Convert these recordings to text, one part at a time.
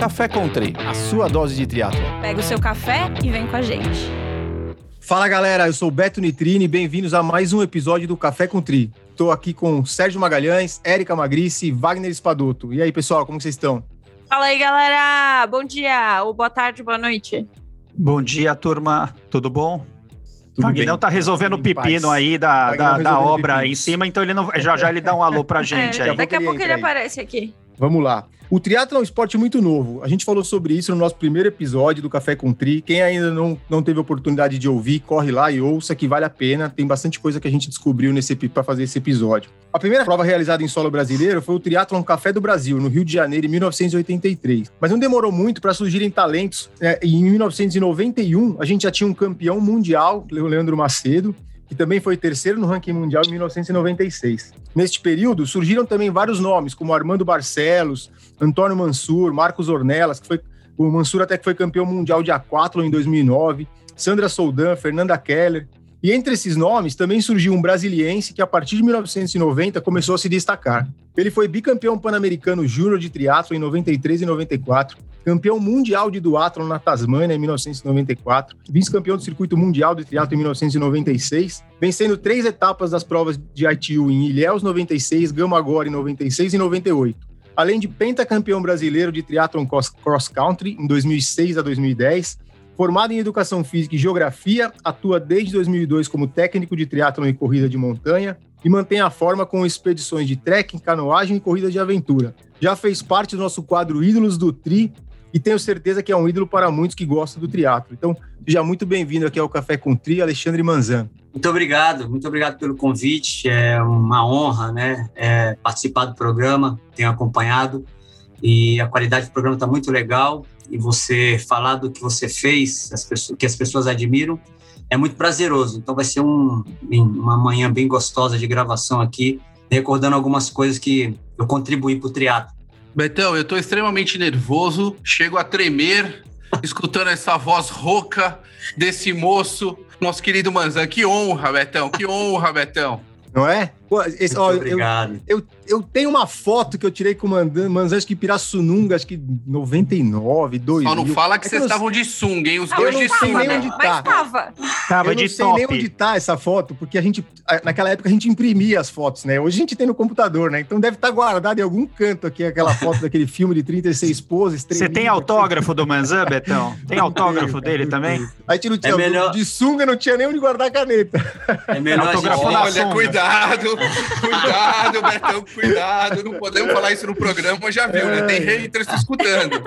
Café Country, a sua dose de triatlo. Pega o seu café e vem com a gente. Fala galera, eu sou o Beto Nitrini, bem-vindos a mais um episódio do Café com Tri. Estou aqui com Sérgio Magalhães, Érica Magrice e Wagner Espadoto. E aí, pessoal, como vocês estão? Fala aí, galera! Bom dia, ou boa tarde, boa noite. Bom dia, turma. Tudo bom? Tudo o Guilherme tá resolvendo o pepino paz. aí da, da, da obra pepino. em cima, então ele não, já já ele dá um alô pra gente É, aí. daqui a ele pouco ele aí. aparece aqui. Vamos lá. O triatlo é um esporte muito novo. A gente falou sobre isso no nosso primeiro episódio do Café com Tri. Quem ainda não, não teve oportunidade de ouvir, corre lá e ouça que vale a pena. Tem bastante coisa que a gente descobriu nesse para fazer esse episódio. A primeira prova realizada em solo brasileiro foi o Triathlon Café do Brasil, no Rio de Janeiro, em 1983. Mas não demorou muito para surgirem talentos. né? Em 1991, a gente já tinha um campeão mundial, o Leandro Macedo, que também foi terceiro no ranking mundial em 1996. Neste período, surgiram também vários nomes, como Armando Barcelos, Antônio Mansur, Marcos Ornelas, que foi o Mansur até que foi campeão mundial de aquátlon em 2009, Sandra Soldan, Fernanda Keller. E entre esses nomes também surgiu um brasiliense que a partir de 1990 começou a se destacar. Ele foi bicampeão pan-americano júnior de triatlo em 93 e 94, campeão mundial de duatlon na Tasmânia em 1994, vice-campeão do circuito mundial de triatlo em 1996, vencendo três etapas das provas de ITU em Ilhéus 96, Gama Agora em 96 e 98. Além de pentacampeão brasileiro de triatlon cross country em 2006 a 2010, Formado em Educação Física e Geografia, atua desde 2002 como técnico de triatlon e corrida de montanha e mantém a forma com expedições de trekking, canoagem e corrida de aventura. Já fez parte do nosso quadro Ídolos do Tri e tenho certeza que é um ídolo para muitos que gostam do triatlo. Então, seja muito bem-vindo aqui ao Café com Tri, Alexandre Manzan. Muito obrigado, muito obrigado pelo convite. É uma honra, né, é, participar do programa. Tenho acompanhado e a qualidade do programa está muito legal. E você falar do que você fez, as pessoas, que as pessoas admiram, é muito prazeroso. Então vai ser um, uma manhã bem gostosa de gravação aqui, recordando algumas coisas que eu contribuí para o triatlo. Betão, eu tô extremamente nervoso, chego a tremer, escutando essa voz rouca desse moço, nosso querido Manzan. Que honra, Betão, que honra, Betão. Não é? Pô, esse, ó, eu, obrigado. eu, eu tenho uma foto que eu tirei com o Mandan- Manzan, acho que Pirassununga, acho que 99, 2000. Só não fala que É vocês eu estavam de sunga, hein? Os Ah, dois eu de não sei sunga. nem onde Mas tá. tava. Tava eu não sei top. nem onde tá essa foto, porque a gente, naquela época a gente imprimia as fotos, né? Hoje a gente tem no computador, né? Então deve estar guardado em algum canto aqui aquela foto daquele filme de 36 poses. Você tem autógrafo do Manzan, Betão? Tem autógrafo dele também? A gente não tinha, É melhor- de sunga não tinha nem onde guardar a caneta. É melhor a gente- Olha, sunga. cuidado, cuidado, Betão, cuidado. Não podemos falar isso no programa, já viu, né? Tem haters te escutando.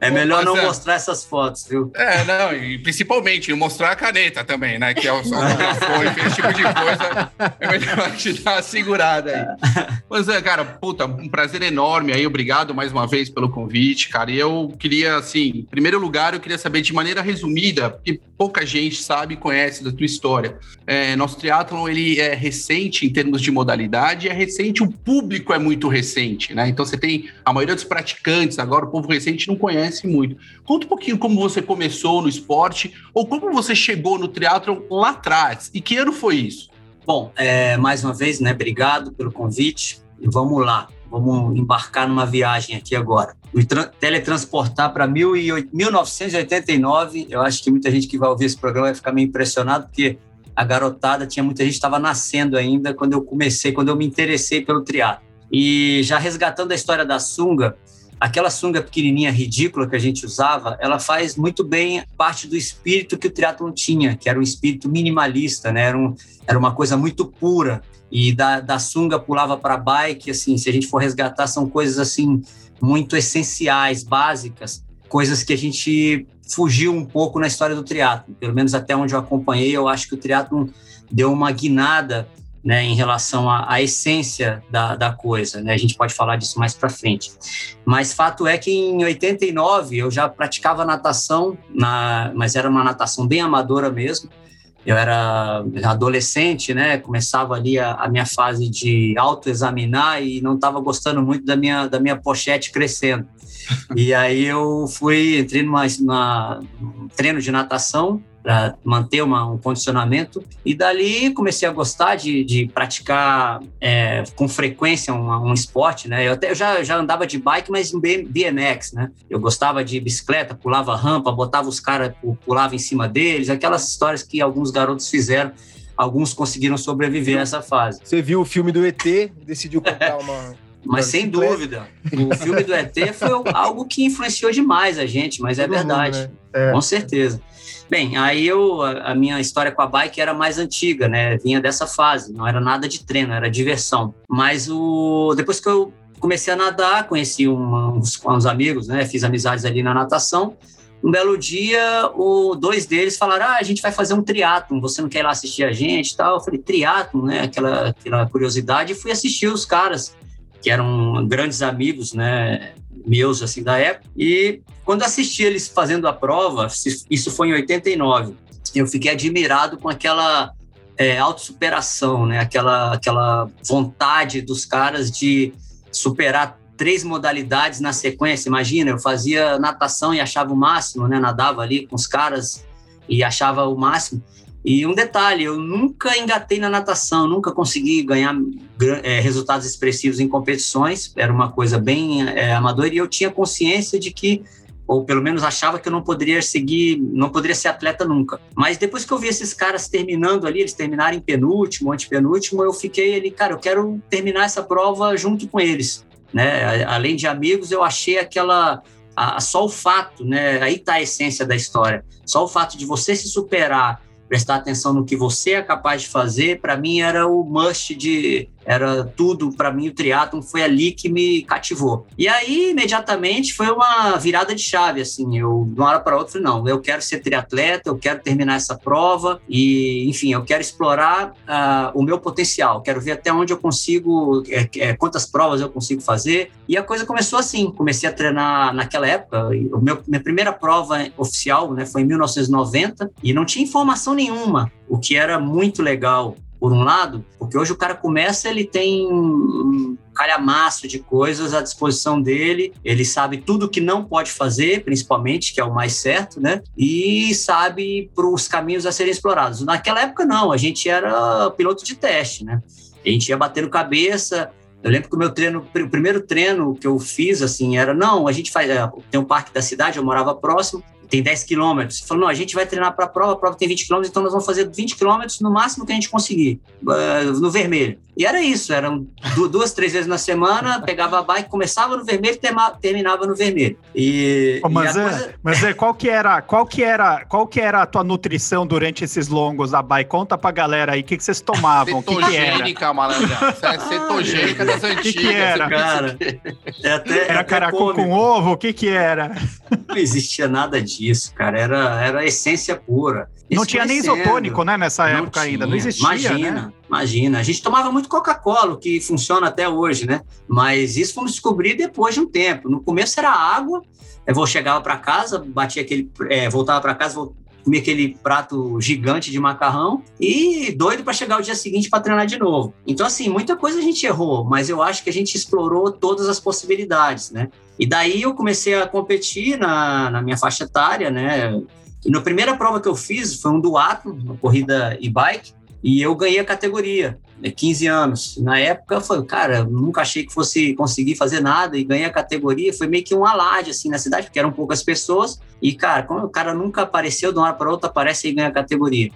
É, é melhor não mostrar essas fotos, viu? É, não, e principalmente mostrar a caneta também, né? Que é o autografou, enfim, esse tipo de coisa. É melhor a gente dar uma segurada aí. Mas, é, cara, puta, um prazer enorme aí. Obrigado mais uma vez pelo convite, cara. E eu queria, assim, em primeiro lugar, eu queria saber de maneira resumida, porque pouca gente sabe e conhece da tua história. É, nosso triatlon, ele é recente em termos de modalidade, é recente, o público é muito recente, né? Então você tem a maioria dos praticantes, agora o povo recente não conhece muito. Conta um pouquinho como você começou no esporte ou como você chegou no triatlon lá atrás e que ano foi isso? Bom, é, mais uma vez, né? Obrigado pelo convite. E vamos lá, vamos embarcar numa viagem aqui agora. Me tra- teletransportar para 1989. Eu acho que muita gente que vai ouvir esse programa vai ficar meio impressionado, porque a garotada, tinha muita gente estava nascendo ainda quando eu comecei, quando eu me interessei pelo triatlo. E já resgatando a história da sunga, aquela sunga pequenininha, ridícula que a gente usava, ela faz muito bem parte do espírito que o triatlon tinha, que era um espírito minimalista, né? Era, um, era uma coisa muito pura. E da, da sunga pulava para bike, assim, se a gente for resgatar, são coisas assim muito essenciais, básicas, coisas que a gente fugiu um pouco na história do triatlo. Pelo menos até onde eu acompanhei, eu acho que o triatlo deu uma guinada né, em relação à, à essência da, da coisa. Né? A gente pode falar disso mais para frente. Mas fato é que em 89 eu já praticava natação, na, mas era uma natação bem amadora mesmo. Eu era adolescente, né? Começava ali a, a minha fase de autoexaminar e não estava gostando muito da minha, da minha pochete crescendo. E aí eu fui, entrei numa, numa, num treino de natação para manter uma, um condicionamento. E dali comecei a gostar de, de praticar é, com frequência um, um, esporte, né? Eu até eu já, já andava de bike, mas em BMX, né? Eu gostava de bicicleta, pulava rampa, botava os caras, pulava em cima deles, aquelas histórias que alguns garotos fizeram. Alguns conseguiram sobreviver a essa fase. Você viu o filme do ET, decidiu comprar uma. Mas sem dúvida, o filme do ET foi algo que influenciou demais a gente, mas é Todo é verdade, mundo, né? é. com certeza. Bem, aí eu, a, minha história com a bike era mais antiga, né? Vinha dessa fase, não era nada de treino, era diversão. Mas o depois que eu comecei a nadar, conheci uns, uns amigos, né? Fiz amizades ali na natação. Um belo dia, o, dois deles falaram: Ah, a gente vai fazer um triatlon, você não quer ir lá assistir a gente tal? Eu falei: Triatlon, né? Aquela, aquela curiosidade. E fui assistir os caras, que eram grandes amigos, né? Meus, assim, da época. E quando assisti eles fazendo a prova, isso foi em 89, eu fiquei admirado com aquela é, autossuperação, né? aquela, aquela vontade dos caras de superar três modalidades na sequência. Imagina, eu fazia natação e achava o máximo, né? nadava ali com os caras e achava o máximo. E um detalhe, eu nunca engatei na natação, nunca consegui ganhar é, resultados expressivos em competições, era uma coisa bem é, amadora, e eu tinha consciência de que ou pelo menos achava que eu não poderia seguir, não poderia ser atleta nunca. Mas depois que eu vi esses caras terminando ali, eles terminarem penúltimo, antepenúltimo, eu fiquei ali, cara, eu quero terminar essa prova junto com eles, né? Além de amigos, eu achei aquela a, só o fato, né? Aí tá a essência da história. Só o fato de você se superar, prestar atenção no que você é capaz de fazer, para mim era o must de era tudo para mim o triatlon foi ali que me cativou. E aí imediatamente foi uma virada de chave assim, eu de uma hora para outra não, eu quero ser triatleta, eu quero terminar essa prova e enfim, eu quero explorar uh, o meu potencial, quero ver até onde eu consigo, é, é, quantas provas eu consigo fazer. E a coisa começou assim, comecei a treinar naquela época, o meu, minha primeira prova oficial, né, foi em 1990 e não tinha informação nenhuma, o que era muito legal por um lado, porque hoje o cara começa, ele tem um calhamaço de coisas à disposição dele, ele sabe tudo que não pode fazer, principalmente, que é o mais certo, né? E sabe para os caminhos a serem explorados. Naquela época, não, a gente era piloto de teste, né? A gente ia batendo cabeça, eu lembro que o meu treino, o primeiro treino que eu fiz, assim, era, não, a gente faz, é, tem um parque da cidade, eu morava próximo, tem 10 quilômetros. Falou, não, a gente vai treinar para a prova, a prova tem 20 quilômetros, então nós vamos fazer 20 quilômetros no máximo que a gente conseguir, uh, no vermelho. E era isso, eram duas, três vezes na semana, pegava a bike, começava no vermelho e terminava no vermelho. E, oh, mas, e é, coisa... mas é, qual que era, qual que era, qual que era a tua nutrição durante esses longos da bike? Conta pra galera aí, o que, que vocês tomavam? Cetogênica, malandra. É cetogênica das antigas. O que, que era? Cara, é até, era caracol com ovo? O que que era? Não existia nada disso, cara. Era, era essência pura. Não tinha nem isotônico, né, nessa não época tinha. ainda. Não existia, Imagina, né? Imagina. A gente tomava muito Coca-Cola, que funciona até hoje, né? Mas isso fomos descobrir depois de um tempo. No começo era água. Eu vou chegava para casa, batia aquele, é, voltava para casa, comia aquele prato gigante de macarrão e doido para chegar o dia seguinte para treinar de novo. Então, assim, muita coisa a gente errou, mas eu acho que a gente explorou todas as possibilidades, né? E daí eu comecei a competir na, na minha faixa etária, né? E na primeira prova que eu fiz foi um duato, uma corrida e-bike, e eu ganhei a categoria, né, 15 anos. Na época, eu falei, cara, nunca achei que fosse conseguir fazer nada e ganhei a categoria. Foi meio que um alarde, assim, na cidade, porque eram poucas pessoas. E, cara, como o cara nunca apareceu de uma hora para outra, aparece e ganha a categoria.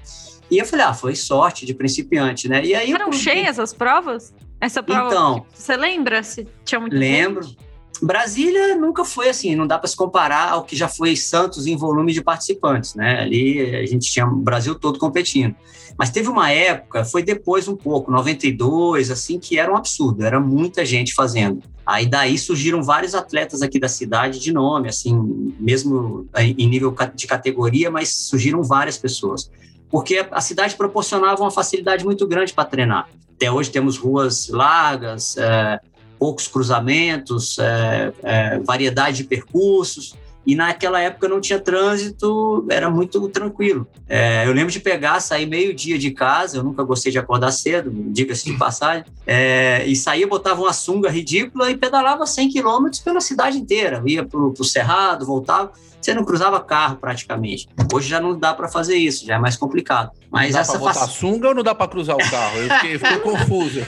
E eu falei, ah, foi sorte de principiante, né? E aí Foram cheias as provas? Essa prova, então, você lembra se tinha muito Lembro. Gente? Brasília nunca foi assim, não dá para se comparar ao que já foi Santos em volume de participantes, né? Ali a gente tinha o Brasil todo competindo. Mas teve uma época, foi depois um pouco, 92, assim, que era um absurdo, era muita gente fazendo. Aí daí surgiram vários atletas aqui da cidade de nome, assim, mesmo em nível de categoria, mas surgiram várias pessoas. Porque a cidade proporcionava uma facilidade muito grande para treinar. Até hoje temos ruas largas, é, poucos cruzamentos, é, é, variedade de percursos. E naquela época não tinha trânsito, era muito tranquilo. É, eu lembro de pegar, sair meio-dia de casa, eu nunca gostei de acordar cedo, diga-se de passagem, é, e saía, botava uma sunga ridícula e pedalava 100 quilômetros pela cidade inteira. Ia para o Cerrado, voltava você não cruzava carro praticamente. Hoje já não dá para fazer isso, já é mais complicado. Mas dá essa pra botar sunga ou não dá para cruzar o carro? Eu fiquei, fiquei confuso.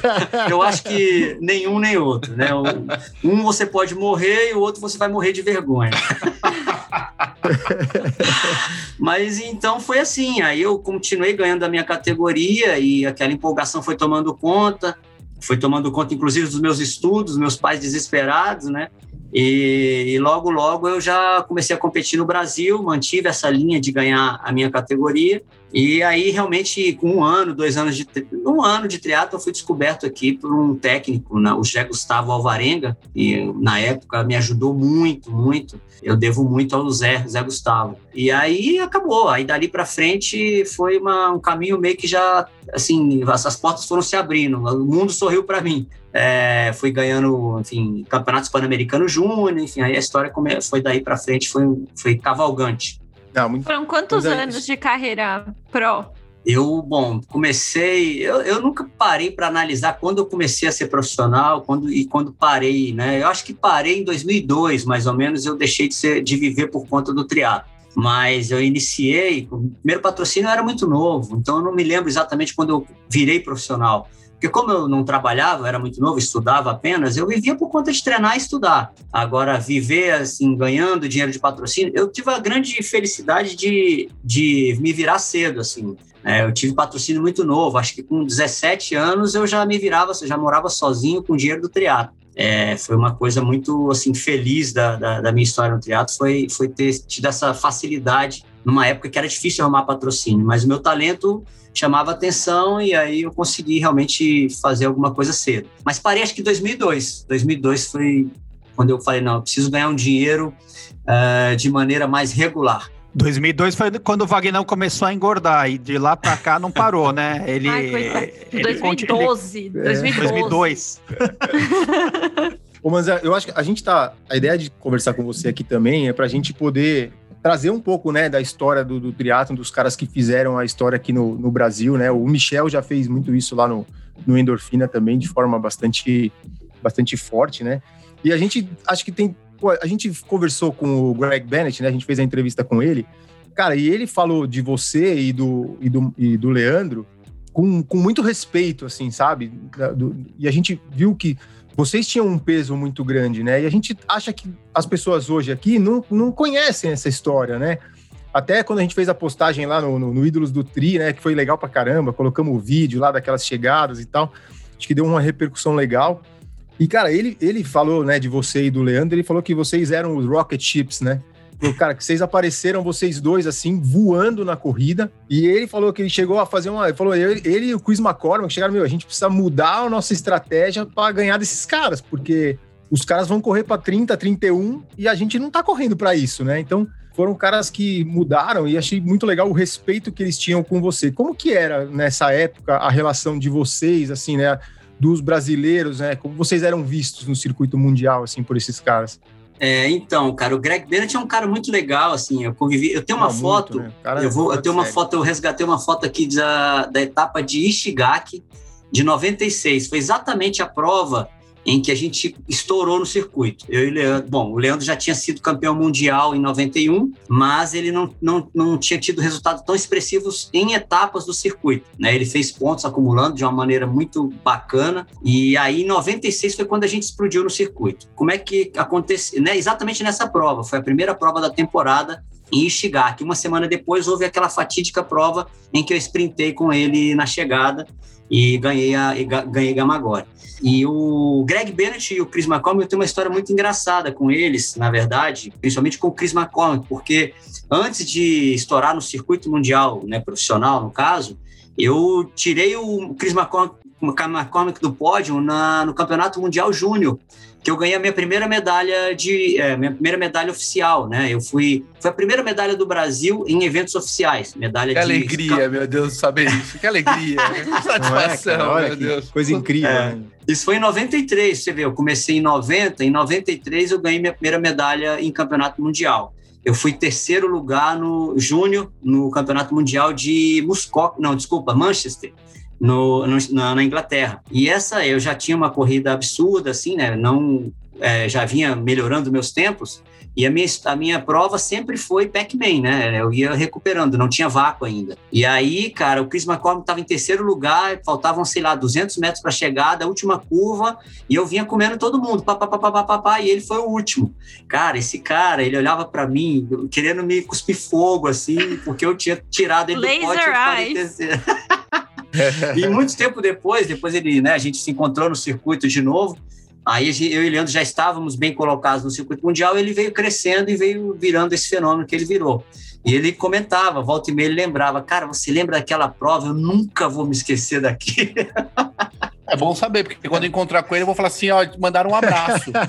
Eu acho que nenhum nem outro, né? Um você pode morrer e o outro você vai morrer de vergonha. Mas então foi assim. Aí eu continuei ganhando a minha categoria e aquela empolgação foi tomando conta, foi tomando conta, inclusive, dos meus estudos, meus pais desesperados, né? E, e, logo, logo eu já comecei a competir no Brasil, mantive essa linha de ganhar a minha categoria. E aí, realmente, com um ano, dois anos de um ano de triatlo, eu fui descoberto aqui por um técnico, o José Gustavo Alvarenga, e na época me ajudou muito, muito. Eu devo muito ao Zé, Zé Gustavo. E aí acabou. Aí dali para frente foi uma, um caminho meio que já, assim, as portas foram se abrindo, o mundo sorriu para mim. É, fui ganhando, enfim, campeonatos pan-americano júnior, enfim, aí a história foi daí para frente, foi, foi cavalgante. Não, muito... Foram quantos é anos de carreira pro? Eu, bom, comecei. Eu, eu nunca parei para analisar quando eu comecei a ser profissional quando, e quando parei, né? Eu acho que parei em 2002, mais ou menos, eu deixei de, ser, de viver por conta do triatlo. Mas eu iniciei, o primeiro patrocínio era muito novo, então eu não me lembro exatamente quando eu virei profissional. Porque como eu não trabalhava, era muito novo, estudava apenas, eu vivia por conta de treinar e estudar. Agora, viver assim, ganhando dinheiro de patrocínio, eu tive a grande felicidade de, de me virar cedo, assim. É, eu tive patrocínio muito novo, acho que com 17 anos eu já me virava, já morava sozinho com dinheiro do triatlo. É, foi uma coisa muito assim feliz da, da, da minha história no triatlo, foi, foi ter tido essa facilidade numa época que era difícil arrumar patrocínio, mas o meu talento chamava atenção e aí eu consegui realmente fazer alguma coisa cedo. Mas parei acho que em 2002. 2002 foi quando eu falei, não, eu preciso ganhar um dinheiro uh, de maneira mais regular. 2002 foi quando o Wagner começou a engordar e de lá para cá não parou, né? Ele, Ai, ele 2012, ele, 2012. 2002. Ô, mas eu acho que a gente tá. A ideia de conversar com você aqui também é para a gente poder trazer um pouco, né, da história do, do triatlon, dos caras que fizeram a história aqui no, no Brasil, né? O Michel já fez muito isso lá no, no Endorfina também, de forma bastante, bastante forte, né? E a gente, acho que tem... Pô, a gente conversou com o Greg Bennett, né? A gente fez a entrevista com ele. Cara, e ele falou de você e do, e do, e do Leandro com, com muito respeito, assim, sabe? Do, e a gente viu que vocês tinham um peso muito grande, né? E a gente acha que as pessoas hoje aqui não, não conhecem essa história, né? Até quando a gente fez a postagem lá no, no, no Ídolos do Tri, né? Que foi legal pra caramba, colocamos o vídeo lá daquelas chegadas e tal. Acho que deu uma repercussão legal. E, cara, ele, ele falou, né, de você e do Leandro, ele falou que vocês eram os Rocket Chips, né? Cara, que vocês apareceram, vocês dois, assim, voando na corrida. E ele falou que ele chegou a fazer uma. Ele falou, ele, ele e o Chris McCormick chegaram, meu, a gente precisa mudar a nossa estratégia para ganhar desses caras, porque os caras vão correr para 30, 31 e a gente não tá correndo para isso, né? Então, foram caras que mudaram e achei muito legal o respeito que eles tinham com você. Como que era nessa época a relação de vocês, assim, né? Dos brasileiros, né? Como vocês eram vistos no circuito mundial, assim, por esses caras? É, então, cara, o Greg Bennett é um cara muito legal, assim, eu convivi, eu tenho uma foto, muito, né? eu vou, eu tenho uma sério. foto, eu resgatei uma foto aqui da, da etapa de Ishigaki de 96, foi exatamente a prova em que a gente estourou no circuito. Eu e Leandro, bom, o Leandro já tinha sido campeão mundial em 91, mas ele não, não, não tinha tido resultados tão expressivos em etapas do circuito. Né? Ele fez pontos acumulando de uma maneira muito bacana, e aí em 96 foi quando a gente explodiu no circuito. Como é que aconteceu? Né? Exatamente nessa prova, foi a primeira prova da temporada em Ishigaki. Uma semana depois houve aquela fatídica prova em que eu sprintei com ele na chegada e ganhei, a, e ganhei Gamagore. E o Greg Bennett e o Chris McCormick, eu tenho uma história muito engraçada com eles, na verdade, principalmente com o Chris McCormick, porque antes de estourar no circuito mundial, né, profissional no caso, eu tirei o Chris McCormick, McCormick do pódio na, no Campeonato Mundial Júnior, que eu ganhei a minha primeira medalha de é, minha primeira medalha oficial, né? Eu fui foi a primeira medalha do Brasil em eventos oficiais, medalha que de alegria, meu Deus, saber isso. Que alegria, que é, satisfação, é, meu Deus. Coisa incrível. É, né? Isso foi em 93, você vê, eu comecei em 90, em 93 eu ganhei minha primeira medalha em campeonato mundial. eu fui terceiro lugar no júnior no Campeonato Mundial de Muscoc, não, desculpa, Manchester. No, no, na, na, Inglaterra. E essa eu já tinha uma corrida absurda, assim, né? Não é, já vinha melhorando meus tempos. E a minha, a minha prova sempre foi Pac-Man, né? Eu ia recuperando, não tinha vácuo ainda. E aí, cara, o Chris McCormick estava em terceiro lugar, faltavam, sei lá, 200 metros para chegada, a última curva, e eu vinha comendo todo mundo, papapá, e ele foi o último. Cara, esse cara, ele olhava para mim, querendo me cuspir fogo, assim, porque eu tinha tirado ele Laser do pote. e muito tempo depois, depois ele, né, a gente se encontrou no circuito de novo, Aí eu e Leandro já estávamos bem colocados no circuito mundial, ele veio crescendo e veio virando esse fenômeno que ele virou. E ele comentava, volta e meia, ele lembrava, cara, você lembra daquela prova? Eu nunca vou me esquecer daqui. É bom saber, porque quando encontrar com ele, eu vou falar assim, ó, mandar um abraço.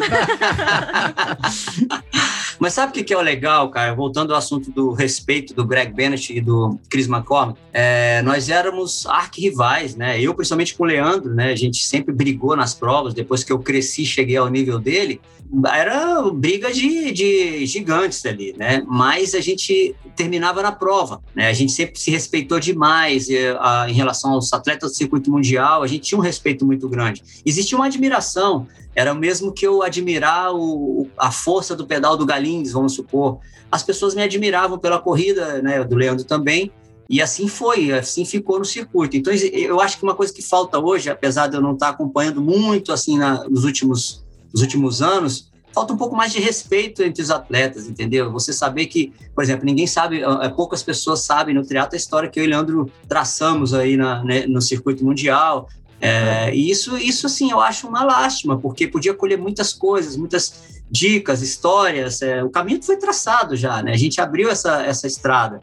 Mas sabe o que, que é o legal, cara? Voltando ao assunto do respeito do Greg Bennett e do Chris McCormick, é, nós éramos arquirrivais, né? Eu, principalmente com o Leandro, né? A gente sempre brigou nas provas. Depois que eu cresci, cheguei ao nível dele, era briga de, de gigantes ali, né? Mas a gente terminava na prova, né? A gente sempre se respeitou demais e, a, em relação aos atletas do circuito mundial, a gente tinha um respeito muito grande. Existia uma admiração, era o mesmo que eu admirar o, a força do pedal do Galins, vamos supor. As pessoas me admiravam pela corrida, né? Do Leandro também. E assim foi, assim ficou no circuito. Então, eu acho que uma coisa que falta hoje, apesar de eu não estar acompanhando muito assim na, nos últimos nos últimos anos, falta um pouco mais de respeito entre os atletas, entendeu? Você saber que, por exemplo, ninguém sabe, é, poucas pessoas sabem no triatlo a história que eu e Leandro traçamos aí na, né, no circuito mundial. É, e isso, isso, assim, eu acho uma lástima, porque podia colher muitas coisas, muitas dicas, histórias. É, o caminho foi traçado já, né? A gente abriu essa, essa estrada.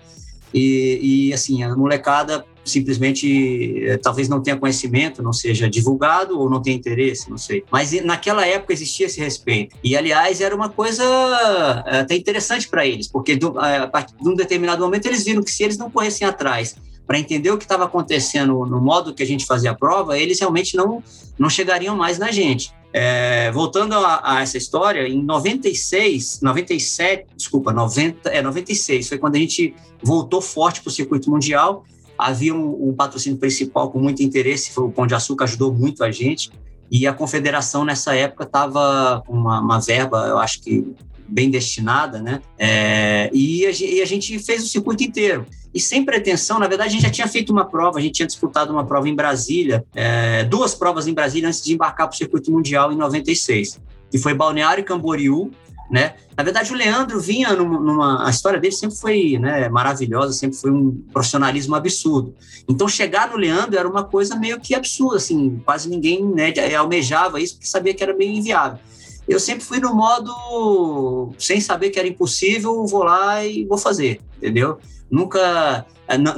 E, e assim, a molecada simplesmente eh, talvez não tenha conhecimento, não seja divulgado ou não tenha interesse, não sei. Mas naquela época existia esse respeito. E, aliás, era uma coisa eh, até interessante para eles, porque eh, a partir de um determinado momento eles viram que se eles não corressem atrás para entender o que estava acontecendo no modo que a gente fazia a prova, eles realmente não, não chegariam mais na gente. É, voltando a, a, essa história, em 96, 97, desculpa, 90, é 96, foi quando a gente voltou forte para o circuito mundial havia um, um, patrocínio principal com muito interesse, foi o Pão de Açúcar, ajudou muito a gente, e a confederação nessa época estava com uma, uma, verba, eu acho que bem destinada, né? É, e, a, e, a, gente fez o circuito inteiro. E sem pretensão, na verdade, a gente já tinha feito uma prova, a gente tinha disputado uma prova em Brasília, é, duas provas em Brasília antes de embarcar para o circuito mundial em 96, que foi Balneário Camboriú né? Na verdade, o Leandro vinha numa, numa, a história dele sempre foi né, maravilhosa, sempre foi um profissionalismo absurdo. Então, chegar no Leandro era uma coisa meio que absurda, assim, quase ninguém né, almejava isso porque sabia que era meio inviável. Eu sempre fui no modo sem saber que era impossível, vou lá e vou fazer, entendeu? Nunca,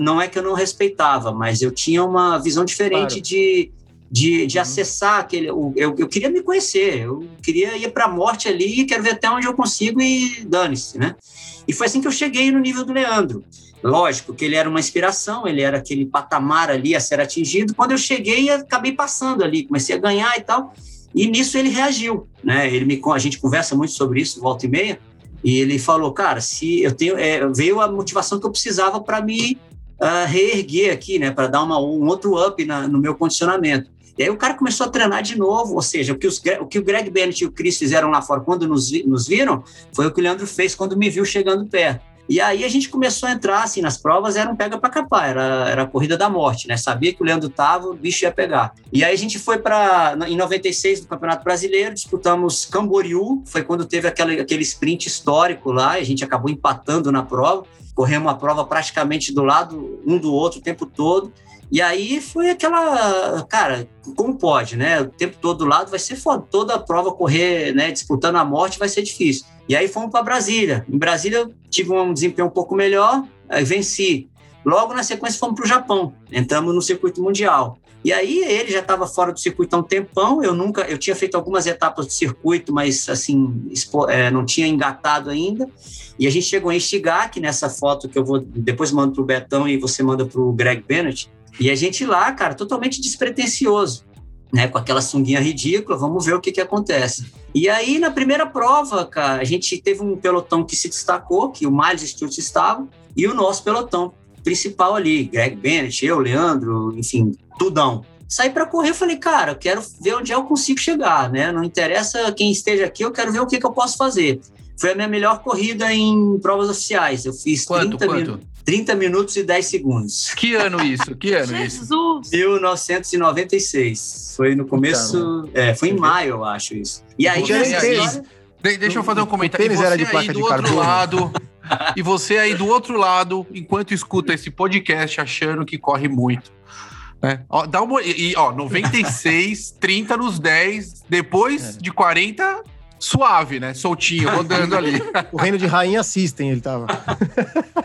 não é que eu não respeitava, mas eu tinha uma visão diferente claro. de de, de uhum. acessar aquele. Eu, eu queria me conhecer, eu queria ir para a morte ali, quero ver até onde eu consigo e dane-se, né? E foi assim que eu cheguei no nível do Leandro. Lógico que ele era uma inspiração, ele era aquele patamar ali a ser atingido. Quando eu cheguei, acabei passando ali, comecei a ganhar e tal. E nisso ele reagiu, né? Ele me, a gente conversa muito sobre isso, volta e meia. E ele falou, cara, se eu tenho, é, veio a motivação que eu precisava para me uh, reerguer aqui, né? Para dar uma, um outro up na, no meu condicionamento. E aí o cara começou a treinar de novo, ou seja, o que, os, o, que o Greg Bennett e o Chris fizeram lá fora quando nos, nos viram, foi o que o Leandro fez quando me viu chegando perto. E aí a gente começou a entrar, assim, nas provas era um pega para capar, era, era a corrida da morte, né? Sabia que o Leandro tava, o bicho ia pegar. E aí a gente foi para em 96 no Campeonato Brasileiro, disputamos Camboriú, foi quando teve aquele, aquele sprint histórico lá, a gente acabou empatando na prova, corremos a prova praticamente do lado um do outro o tempo todo. E aí foi aquela, cara, como pode, né? O tempo todo do lado vai ser foda. Toda a prova correr, né, disputando a morte vai ser difícil. E aí fomos para Brasília. Em Brasília tive um desempenho um pouco melhor, venci. Logo na sequência fomos para o Japão, entramos no circuito mundial. E aí ele já estava fora do circuito há um tempão. Eu nunca, eu tinha feito algumas etapas do circuito, mas assim é, não tinha engatado ainda. E a gente chegou em Ishigaki nessa foto que eu vou depois mando para o Betão e você manda para o Greg Bennett. E a gente lá, cara, totalmente despretensioso. né, com aquela sunguinha ridícula, vamos ver o que, que acontece. E aí, na primeira prova, cara, a gente teve um pelotão que se destacou, que o Miles Stewart estava, e o nosso pelotão principal ali, Greg Bennett, eu, Leandro, enfim, tudão. Saí para correr, falei, cara, eu quero ver onde eu consigo chegar, né? Não interessa quem esteja aqui, eu quero ver o que, que eu posso fazer. Foi a minha melhor corrida em provas oficiais. Eu fiz quanto, 30, quanto? Min 30 minutos e 10 segundos. Que ano isso? Que ano Jesus. isso? 1996. Foi no começo. É, foi em maio, eu acho isso. E aí, tênis. história, De- deixa eu fazer um O comentário. E tênis você era de aí placa do de outro carbono. lado. E você aí do outro lado, enquanto escuta esse podcast, achando que corre muito. Né? Ó, dá uma, e, e, ó, 96, 30 nos 10, depois É. de 40, suave, né? Soltinho, rodando ali. O reino de rainha assistem, ele tava.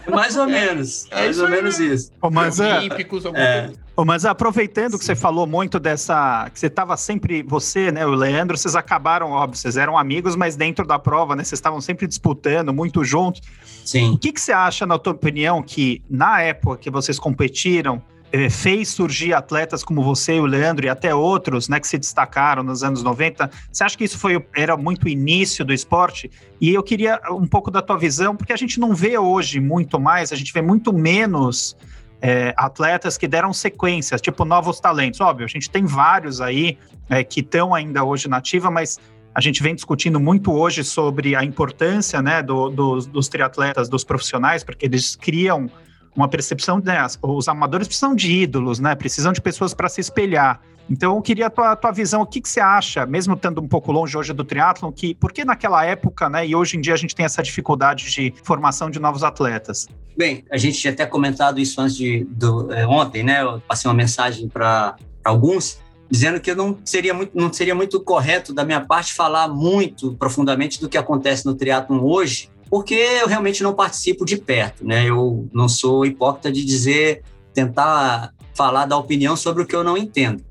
mais ou menos. é mais isso ou menos isso. Ô, mas, é, Olímpicos, alguma É. coisa. ô, mas aproveitando que você falou muito dessa. que você estava sempre. Você, né, o Leandro, vocês acabaram, óbvio, vocês eram amigos, mas dentro da prova, né? Vocês estavam sempre disputando, muito juntos. Sim. O que, que você acha, na tua opinião, que na época que vocês competiram, fez surgir atletas como você e o Leandro e até outros, né, que se destacaram nos anos 90? Você acha que isso foi era muito início do esporte? E eu queria um pouco da tua visão, porque a gente não vê hoje muito mais, a gente vê muito menos eh, atletas que deram sequências, tipo novos talentos. Óbvio, a gente tem vários aí eh, que estão ainda hoje na ativa, mas a gente vem discutindo muito hoje sobre a importância né, do- dos triatletas, dos profissionais, porque eles criam uma percepção, né, os amadores precisam de ídolos, né, precisam de pessoas para se espelhar. Então, eu queria a tua, tua visão, o que, que você acha, mesmo estando um pouco longe hoje do triatlon, que por que naquela época, né, e hoje em dia a gente tem essa dificuldade de formação de novos atletas? Bem, a gente tinha até comentado isso antes de do, é, ontem, né? Eu passei uma mensagem para alguns dizendo que não seria muito não seria muito correto da minha parte falar muito profundamente do que acontece no triatlon hoje, porque eu realmente não participo de perto, né? Eu não sou hipócrita de dizer tentar falar da opinião sobre o que eu não entendo.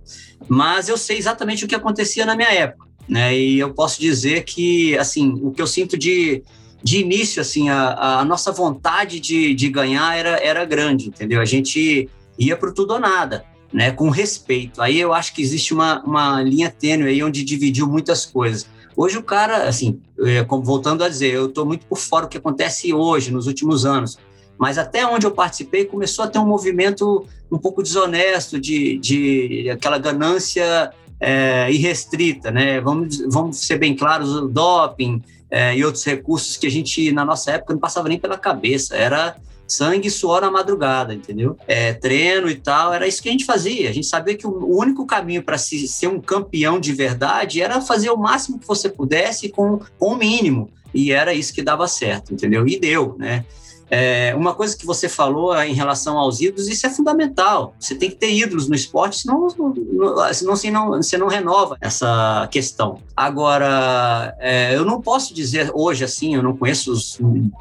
Mas eu sei exatamente o que acontecia na minha época, né? E eu posso dizer que assim, o que eu sinto de de início, assim, a, a nossa vontade de, de ganhar era, era grande, entendeu? A gente ia para tudo ou nada, né? Com respeito. Aí eu acho que existe uma, uma linha tênue aí onde dividiu muitas coisas. Hoje o cara, assim, é, voltando a dizer, eu estou muito por fora do que acontece hoje, nos últimos anos. Mas até onde eu participei, começou a ter um movimento um pouco desonesto, de, de aquela ganância é, irrestrita, né? Vamos, vamos ser bem claros, o doping, é, e outros recursos que a gente, na nossa época, não passava nem pela cabeça. Era sangue e suor na madrugada, entendeu? É, treino e tal, era isso que a gente fazia. A gente sabia que o único caminho para se ser um campeão de verdade era fazer o máximo que você pudesse com, com o mínimo. E era isso que dava certo, entendeu? E deu, né? É, uma coisa que você falou em relação aos ídolos, isso é fundamental. Você tem que ter ídolos no esporte, senão, não- senão você, não, você não renova essa questão. Agora, é, eu não posso dizer hoje assim, eu não conheço os-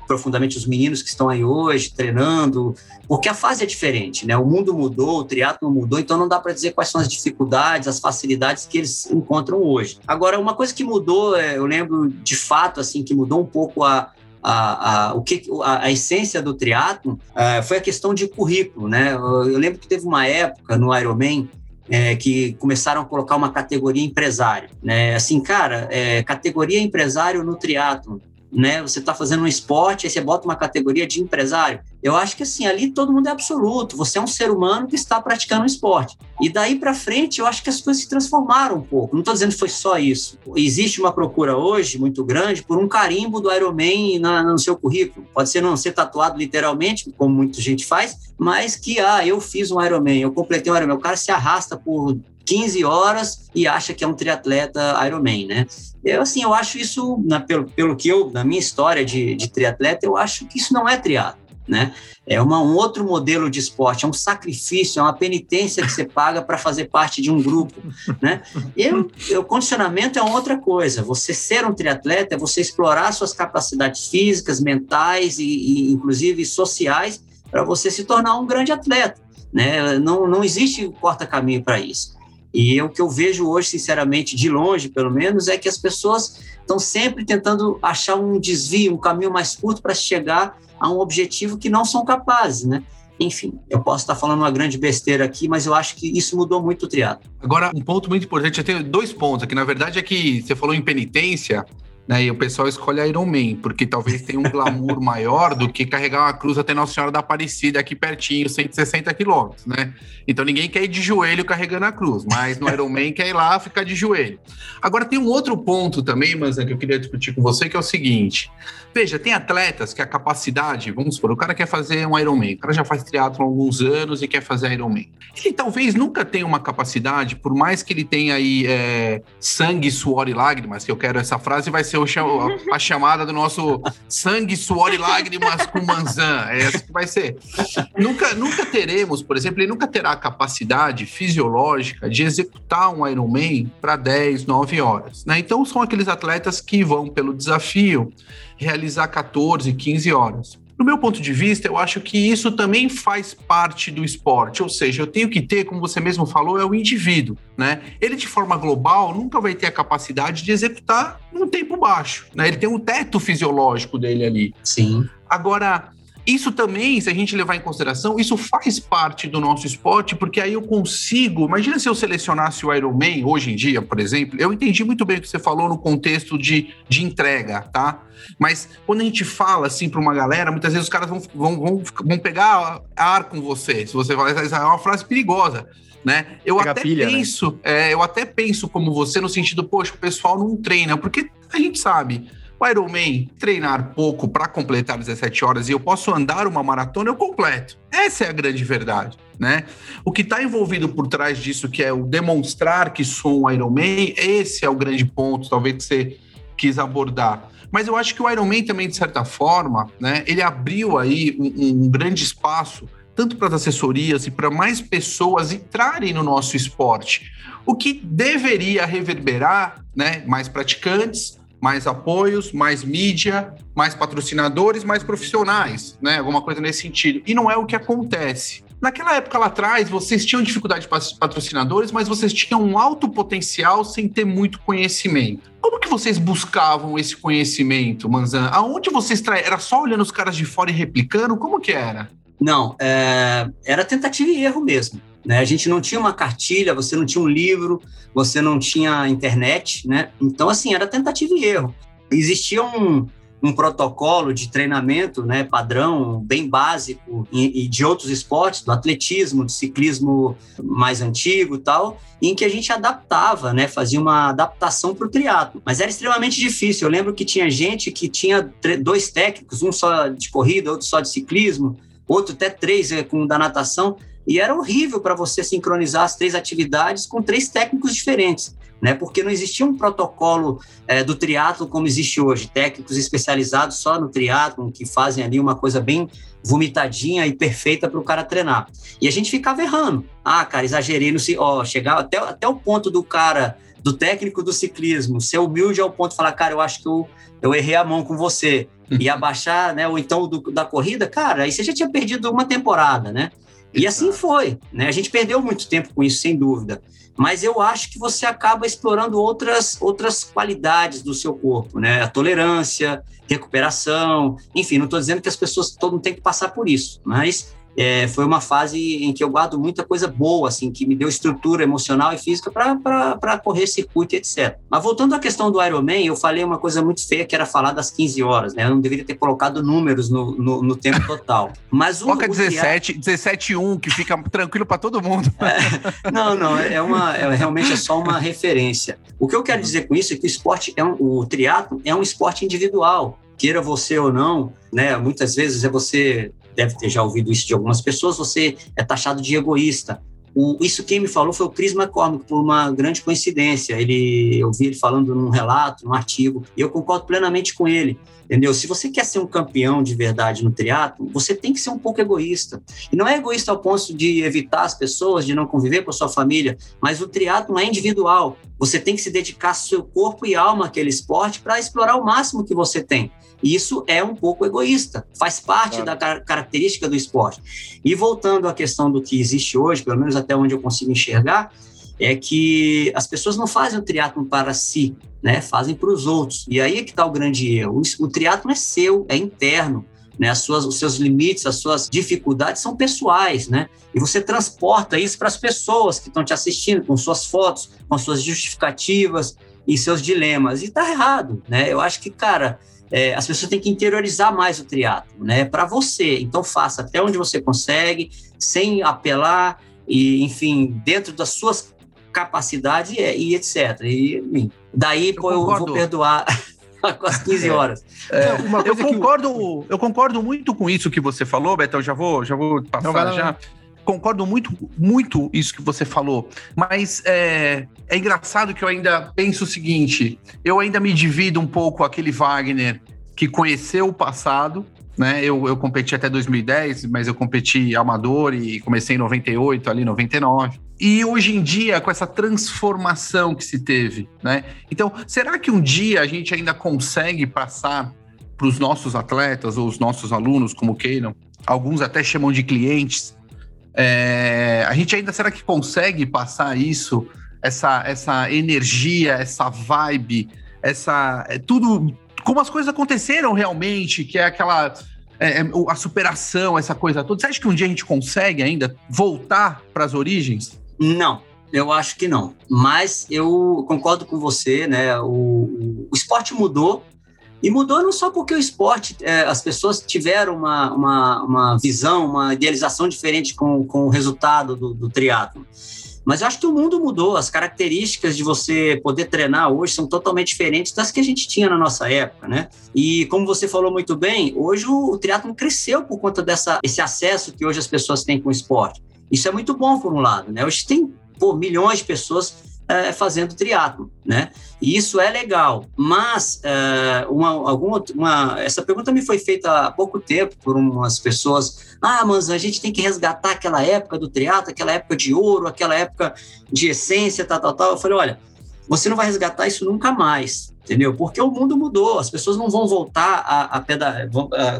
profundamente os meninos que estão aí hoje treinando, porque a fase é diferente, né? O mundo mudou, o triatlo mudou, então não dá para dizer quais são as dificuldades, as facilidades que eles encontram hoje. Agora, uma coisa que mudou, é, eu lembro de fato assim que mudou um pouco a a, a, o que, a, a essência do triatlo eh, foi a questão de currículo, né? Eu, eu lembro que teve uma época no Ironman eh, que começaram a colocar uma categoria empresário, né? Assim, cara, eh, categoria empresário no triatlo, né? Você está fazendo um esporte, aí você bota uma categoria de empresário. Eu acho que assim, ali todo mundo é absoluto. Você é um ser humano que está praticando um esporte. E daí para frente, eu acho que as coisas se transformaram um pouco. Não estou dizendo que foi só isso. Existe uma procura hoje muito grande por um carimbo do Ironman na, no seu currículo. Pode ser não ser tatuado literalmente, como muita gente faz, mas que, ah, eu fiz um Ironman, eu completei um Ironman. O cara se arrasta por 15 horas e acha que é um triatleta Ironman, né? Eu, assim, eu acho isso, na, pelo, pelo que eu, na minha história de, de triatleta, eu acho que isso não é triatlo, né? É uma, um outro modelo de esporte, é um sacrifício, é uma penitência que você paga para fazer parte de um grupo, né? Eu, o condicionamento é outra coisa. Você ser um triatleta é você explorar suas capacidades físicas, mentais e, e inclusive sociais para você se tornar um grande atleta, né? Não, não existe corta-caminho para isso. E o que eu vejo hoje, sinceramente, de longe, pelo menos, é que as pessoas estão sempre tentando achar um desvio, um caminho mais curto para chegar a um objetivo que não são capazes, né? Enfim, eu posso estar falando uma grande besteira aqui, mas eu acho que isso mudou muito o triatlo. Agora, um ponto muito importante, eu tenho dois pontos aqui. Na verdade, é que você falou em penitência, né? E o pessoal escolhe Iron Man, porque talvez tenha um glamour maior do que carregar uma cruz até Nossa Senhora da Aparecida aqui pertinho, 160 quilômetros, né? Então ninguém quer ir de joelho carregando a cruz, mas no Iron Man quer ir lá ficar de joelho. Agora tem um outro ponto também, mas que eu queria discutir com você, que é o seguinte: veja, tem atletas que a capacidade, vamos supor, o cara quer fazer um Iron Man, o cara já faz triatlo há alguns anos e quer fazer Iron Man. Ele talvez nunca tenha uma capacidade, por mais que ele tenha aí é, sangue, suor e lágrimas, que eu quero essa frase, vai ser a chamada do nosso sangue, suor e lágrimas com manzã. É essa que vai ser. Nunca, nunca teremos, por exemplo, ele nunca terá a capacidade fisiológica de executar um Ironman para 10, 9 horas. Né? Então, são aqueles atletas que vão pelo desafio realizar 14, 15 horas. Do meu ponto de vista, eu acho que isso também faz parte do esporte, ou seja, eu tenho que ter, como você mesmo falou, é o indivíduo, né? Ele de forma global nunca vai ter a capacidade de executar num tempo baixo, né? Ele tem um teto fisiológico dele ali. Sim. Agora, isso também, se a gente levar em consideração, isso faz parte do nosso esporte, porque aí eu consigo. Imagina se eu selecionasse o Ironman hoje em dia, por exemplo. Eu entendi muito bem o que você falou no contexto de, de entrega, tá? Mas quando a gente fala assim para uma galera, muitas vezes os caras vão, vão, vão, vão pegar ar com você. Se você falar, é uma frase perigosa. Né? Eu Pega até pilha, né? penso, né? é, eu até penso como você no sentido, poxa, o pessoal não treina, porque a gente sabe, o Ironman, treinar pouco para completar 17 horas e eu posso andar uma maratona, eu completo. Essa é a grande verdade, né? O que está envolvido por trás disso, que é o demonstrar que sou um Ironman, esse é o grande ponto, talvez que você quis abordar. Mas eu acho que o Ironman também, de certa forma, né, ele abriu aí um, um grande espaço tanto para as assessorias e para mais pessoas entrarem no nosso esporte, o que deveria reverberar, né, mais praticantes, mais apoios, mais mídia, mais patrocinadores, mais profissionais, né? Alguma coisa nesse sentido. E não é o que acontece. Naquela época lá atrás, vocês tinham dificuldade de patrocinadores, mas vocês tinham um alto potencial sem ter muito conhecimento. Como que vocês buscavam esse conhecimento, Manzan? Aonde vocês traíam? Era só olhando os caras de fora e replicando? Como que era? Não, é... era tentativa e erro mesmo. Né? A gente não tinha uma cartilha, você não tinha um livro, você não tinha internet, né? Então, assim, era tentativa e erro. Existia um, um protocolo de treinamento né, padrão, bem básico, e, e, de outros esportes, do atletismo, do ciclismo mais antigo tal, em que a gente adaptava, né, fazia uma adaptação para o triatlo. Mas era extremamente difícil. Eu lembro que tinha gente que tinha dois técnicos, um só de corrida, outro só de ciclismo, outro até três é, com da natação, e era horrível para você sincronizar as três atividades com três técnicos diferentes, né? Porque não existia um protocolo é, do triatlo como existe hoje, técnicos especializados só no triatlo que fazem ali uma coisa bem vomitadinha e perfeita para o cara treinar. E a gente ficava errando. Ah, cara, exagerei no ó, chegar até, até o ponto do cara do técnico do ciclismo ser humilde ao ponto de falar, cara, eu acho que eu, eu errei a mão com você e abaixar, né? Ou então do, da corrida, cara, aí você já tinha perdido uma temporada, né? E assim foi, né? A gente perdeu muito tempo com isso, sem dúvida. Mas eu acho que você acaba explorando outras, outras qualidades do seu corpo, né? A tolerância, recuperação, enfim, não estou dizendo que as pessoas todo mundo tem que passar por isso, mas é, foi uma fase em que eu guardo muita coisa boa, assim, que me deu estrutura emocional e física para correr circuito, etc. Mas voltando à questão do Ironman, eu falei uma coisa muito feia que era falar das 15 horas, né? Eu não deveria ter colocado números no, no, no tempo total. Mas o, Coloca 17, 17 1, que fica tranquilo para todo mundo. É, não, não, é uma, é, realmente é só uma referência. O que eu quero dizer com isso é que o esporte, é um, o triatlo é um esporte individual queira você ou não, né? Muitas vezes é você deve ter já ouvido isso de algumas pessoas, você é taxado de egoísta. O, isso quem me falou foi o Chris McCormick, por uma grande coincidência. Ele, eu vi ele falando num relato, num artigo, e eu concordo plenamente com ele. Entendeu? Se você quer ser um campeão de verdade no triatlo, você tem que ser um pouco egoísta. E não é egoísta ao ponto de evitar as pessoas, de não conviver com a sua família, mas o triatlo é individual. Você tem que se dedicar seu corpo e alma àquele esporte para explorar o máximo que você tem. Isso é um pouco egoísta, faz parte claro. da car característica do esporte. E voltando à questão do que existe hoje, pelo menos até onde eu consigo enxergar, é que as pessoas não fazem o triatlo para si, né? Fazem para os outros. E aí é que está o grande erro. O, o triatlo é seu, é interno. né? As suas, os seus limites, as suas dificuldades são pessoais, né? E você transporta isso para as pessoas que estão te assistindo, com suas fotos, com suas justificativas e seus dilemas. E tá errado, né? Eu acho que, cara, é, as pessoas têm que interiorizar mais o triatlo, né? Para você. Então faça até onde você consegue, sem apelar e, enfim, dentro das suas capacidades e, e etc. E, enfim, daí eu, pô, eu vou perdoar. com as 15 horas. É, eu, concordo, eu concordo muito com isso que você falou, Betão. Já vou, já vou passar Não, já. Concordo muito, muito isso que você falou. Mas é, é engraçado que eu ainda penso o seguinte: eu ainda me divido um pouco aquele Wagner que conheceu o passado, né? Eu, eu competi até 2010, mas eu competi amador e comecei em 98, ali 99. E hoje em dia, com essa transformação que se teve, né? Então, será que um dia a gente ainda consegue passar para os nossos atletas ou os nossos alunos, como queiram, alguns até chamam de clientes, é, a gente ainda será que consegue passar isso, essa, essa energia, essa vibe, essa é, tudo como as coisas aconteceram realmente, que é aquela é, é a superação, essa coisa toda. Você acha que um dia a gente consegue ainda voltar para as origens? Não, eu acho que não. Mas eu concordo com você, né? O, o esporte mudou. E mudou não só porque o esporte, é, as pessoas tiveram uma, uma, uma, visão, uma idealização diferente com, com o resultado do, do triatlo mas eu acho que o mundo mudou, as características de você poder treinar hoje são totalmente diferentes das que a gente tinha na nossa época, né? E como você falou muito bem, hoje o, o cresceu por conta dessa esse acesso que hoje as pessoas têm com o esporte. Isso é muito bom por um lado, né? Hoje tem pô, milhões de pessoas é, fazendo triatlo, né? E isso é legal. Mas é, uma, alguma, uma, essa pergunta me foi feita há pouco tempo por umas pessoas. Ah, mas a gente tem que resgatar aquela época do triatlo, aquela época de ouro, aquela época de essência, tal, tal, tal. Eu falei, olha, você não vai resgatar isso nunca mais, entendeu? Porque o mundo mudou, as pessoas não vão voltar a, a pedalar,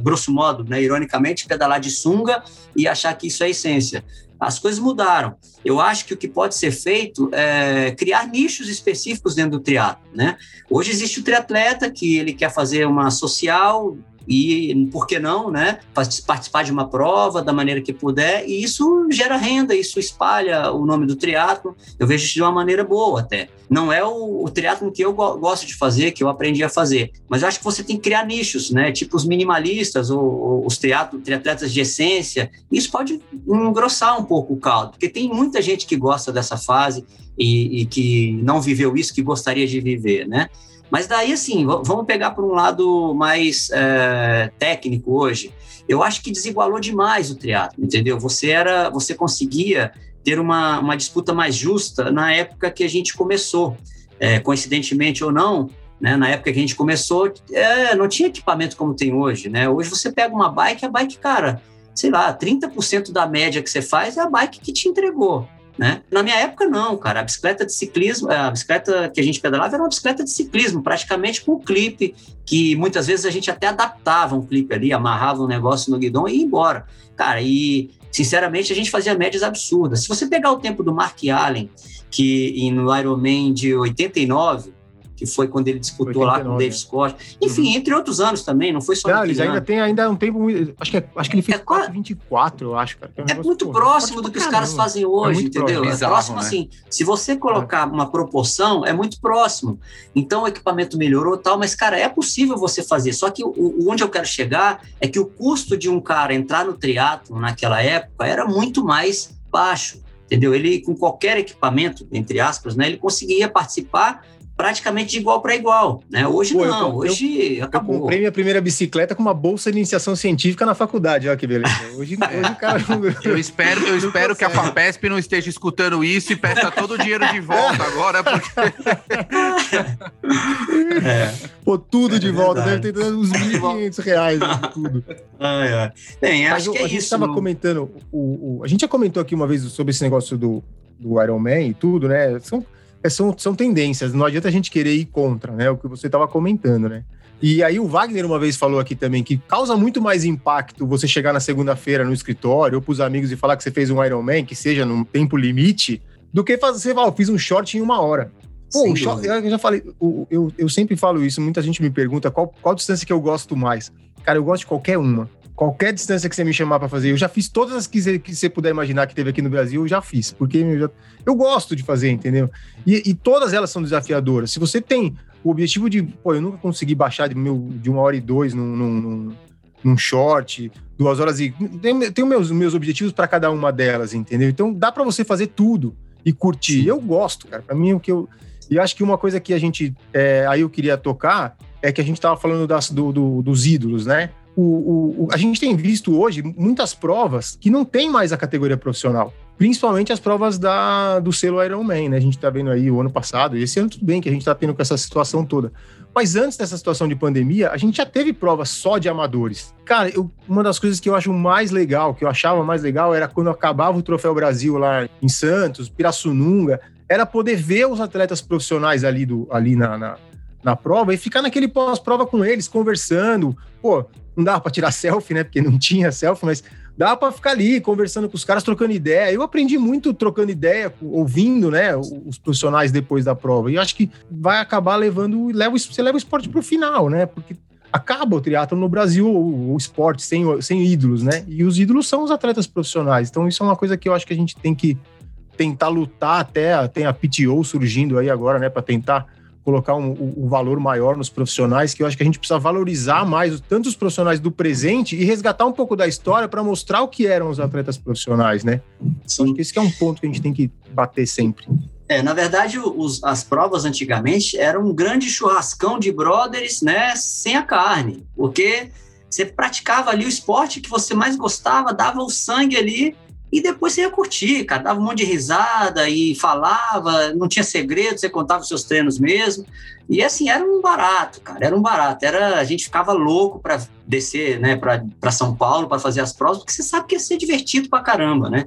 grosso modo, né, ironicamente, pedalar de sunga e achar que isso é essência as coisas mudaram. Eu acho que o que pode ser feito é criar nichos específicos dentro do triatlo, né? Hoje existe o triatleta que ele quer fazer uma social e por que não, né? Participar de uma prova da maneira que puder, e isso gera renda, isso espalha o nome do triatlo. Eu vejo isso de uma maneira boa até. Não é o, o triatlo que eu gosto de fazer, que eu aprendi a fazer, mas eu acho que você tem que criar nichos, né? Tipo os minimalistas ou, ou os triatlo, triatletas de essência. Isso pode engrossar um pouco o caldo, porque tem muita gente que gosta dessa fase e, e que não viveu isso, que gostaria de viver, né? Mas daí, assim, vamos pegar por um lado mais é, técnico hoje. Eu acho que desigualou demais o triatlo, entendeu? Você era, você conseguia ter uma, uma disputa mais justa na época que a gente começou. É, coincidentemente ou não, né, na época que a gente começou, é, não tinha equipamento como tem hoje, né? Hoje você pega uma bike, a bike, cara, sei lá, 30% da média que você faz é a bike que te entregou. Né? Na minha época, não, cara. A bicicleta de ciclismo, a bicicleta que a gente pedalava era uma bicicleta de ciclismo, praticamente com o clipe, que muitas vezes a gente até adaptava um clipe ali, amarrava um negócio no guidão e ia embora. Cara, e sinceramente a gente fazia médias absurdas. Se você pegar o tempo do Mark Allen, que no Ironman de 89, que foi quando ele disputou 89, lá com o Dave Scott. Enfim, uhum. entre outros anos também, não foi só Não, eles ainda ano. tem ainda um tempo acho que é, acho que ele fez é, 4, 24, eu acho, cara. É, é muito porra, próximo do que os caras fazem é hoje, é entendeu? Próximo. é próximo né? assim. Se você colocar uma proporção, é muito próximo. Então o equipamento melhorou tal, mas cara, é possível você fazer. Só que o, onde eu quero chegar é que o custo de um cara entrar no triatlo naquela época era muito mais baixo entendeu? Ele com qualquer equipamento, entre aspas, né, ele conseguia participar praticamente de igual para igual, né? Hoje Pô, não, eu, hoje eu, acabou. Eu comprei minha primeira bicicleta com uma bolsa de iniciação científica na faculdade, olha que beleza. Hoje, hoje cara... eu espero, eu espero que a FAPESP não esteja escutando isso e peça todo o dinheiro de volta agora, porque... é. Pô, tudo de é volta, deve ter uns 1.500 reais, tudo. Ai, ai. Bem, acho que é a isso. gente estava comentando, o, o, a gente já comentou aqui uma vez sobre esse negócio do, do Iron Man e tudo, né? São é, são, são tendências, não adianta a gente querer ir contra, né? O que você estava comentando, né? E aí o Wagner uma vez falou aqui também que causa muito mais impacto você chegar na segunda-feira no escritório ou pros amigos e falar que você fez um Ironman, que seja num tempo limite, do que fazer, você fala, eu fiz um short em uma hora. Pô, short, eu já falei, eu, eu, eu, sempre falo isso, muita gente me pergunta qual, qual distância que eu gosto mais. Cara, eu gosto de qualquer uma Qualquer distância que você me chamar para fazer, eu já fiz todas as que você, que você puder imaginar que teve aqui no Brasil, eu já fiz, porque eu, já, eu gosto de fazer, entendeu? E, e, todas elas são desafiadoras. Se você tem o objetivo de, pô, eu nunca consegui baixar de, meu, de uma hora e dois num, num, num short, duas horas e. Tenho, tenho meus, meus objetivos para cada uma delas, entendeu? Então dá para você fazer tudo e curtir. Eu gosto, cara. Para mim, o que eu. E acho que uma coisa que a gente. É, aí eu queria tocar é que a gente estava falando das, do, do, dos ídolos, né? O, o, a gente tem visto hoje muitas provas que não tem mais a categoria profissional. Principalmente as provas da, do selo Ironman, né? A gente está vendo aí o ano passado, e esse ano tudo bem que a gente está tendo com essa situação toda. Mas antes dessa situação de pandemia, a gente já teve provas só de amadores. Cara, eu, uma das coisas que eu acho mais legal, que eu achava mais legal, era quando acabava o Troféu Brasil lá em Santos, Pirassununga, era poder ver os atletas profissionais ali, do, ali na, na, na prova e ficar naquele pós-prova com eles, conversando. Pô, não dava para tirar selfie, né? Porque não tinha selfie, mas dava para ficar ali conversando com os caras, trocando ideia. Eu aprendi muito trocando ideia, ouvindo, né, os profissionais depois da prova. E acho que vai acabar levando, leva, você leva o esporte para o final, né? Porque acaba o triatlo no Brasil, o, o, esporte sem, sem ídolos, né? E os ídolos são os atletas profissionais. Então isso é uma coisa que eu acho que a gente tem que tentar lutar até tem a PTO surgindo aí agora, né, para tentar colocar um, um, valor maior nos profissionais, que eu acho que a gente precisa valorizar mais tanto os profissionais do presente e resgatar um pouco da história para mostrar o que eram os atletas profissionais, né? Sim. Acho que esse é um ponto que a gente tem que bater sempre. É, na verdade, os, as provas antigamente eram um grande churrascão de brothers, né, sem a carne, porque você praticava ali o esporte que você mais gostava, dava o sangue ali e depois você ia curtir, cara, dava um monte de risada e falava, não tinha segredo, você contava os seus treinos mesmo. E assim, era um barato, cara, era um barato. Era, a gente ficava louco para descer, né, para São Paulo para fazer as provas, porque você sabe que ia ser divertido pra caramba, né?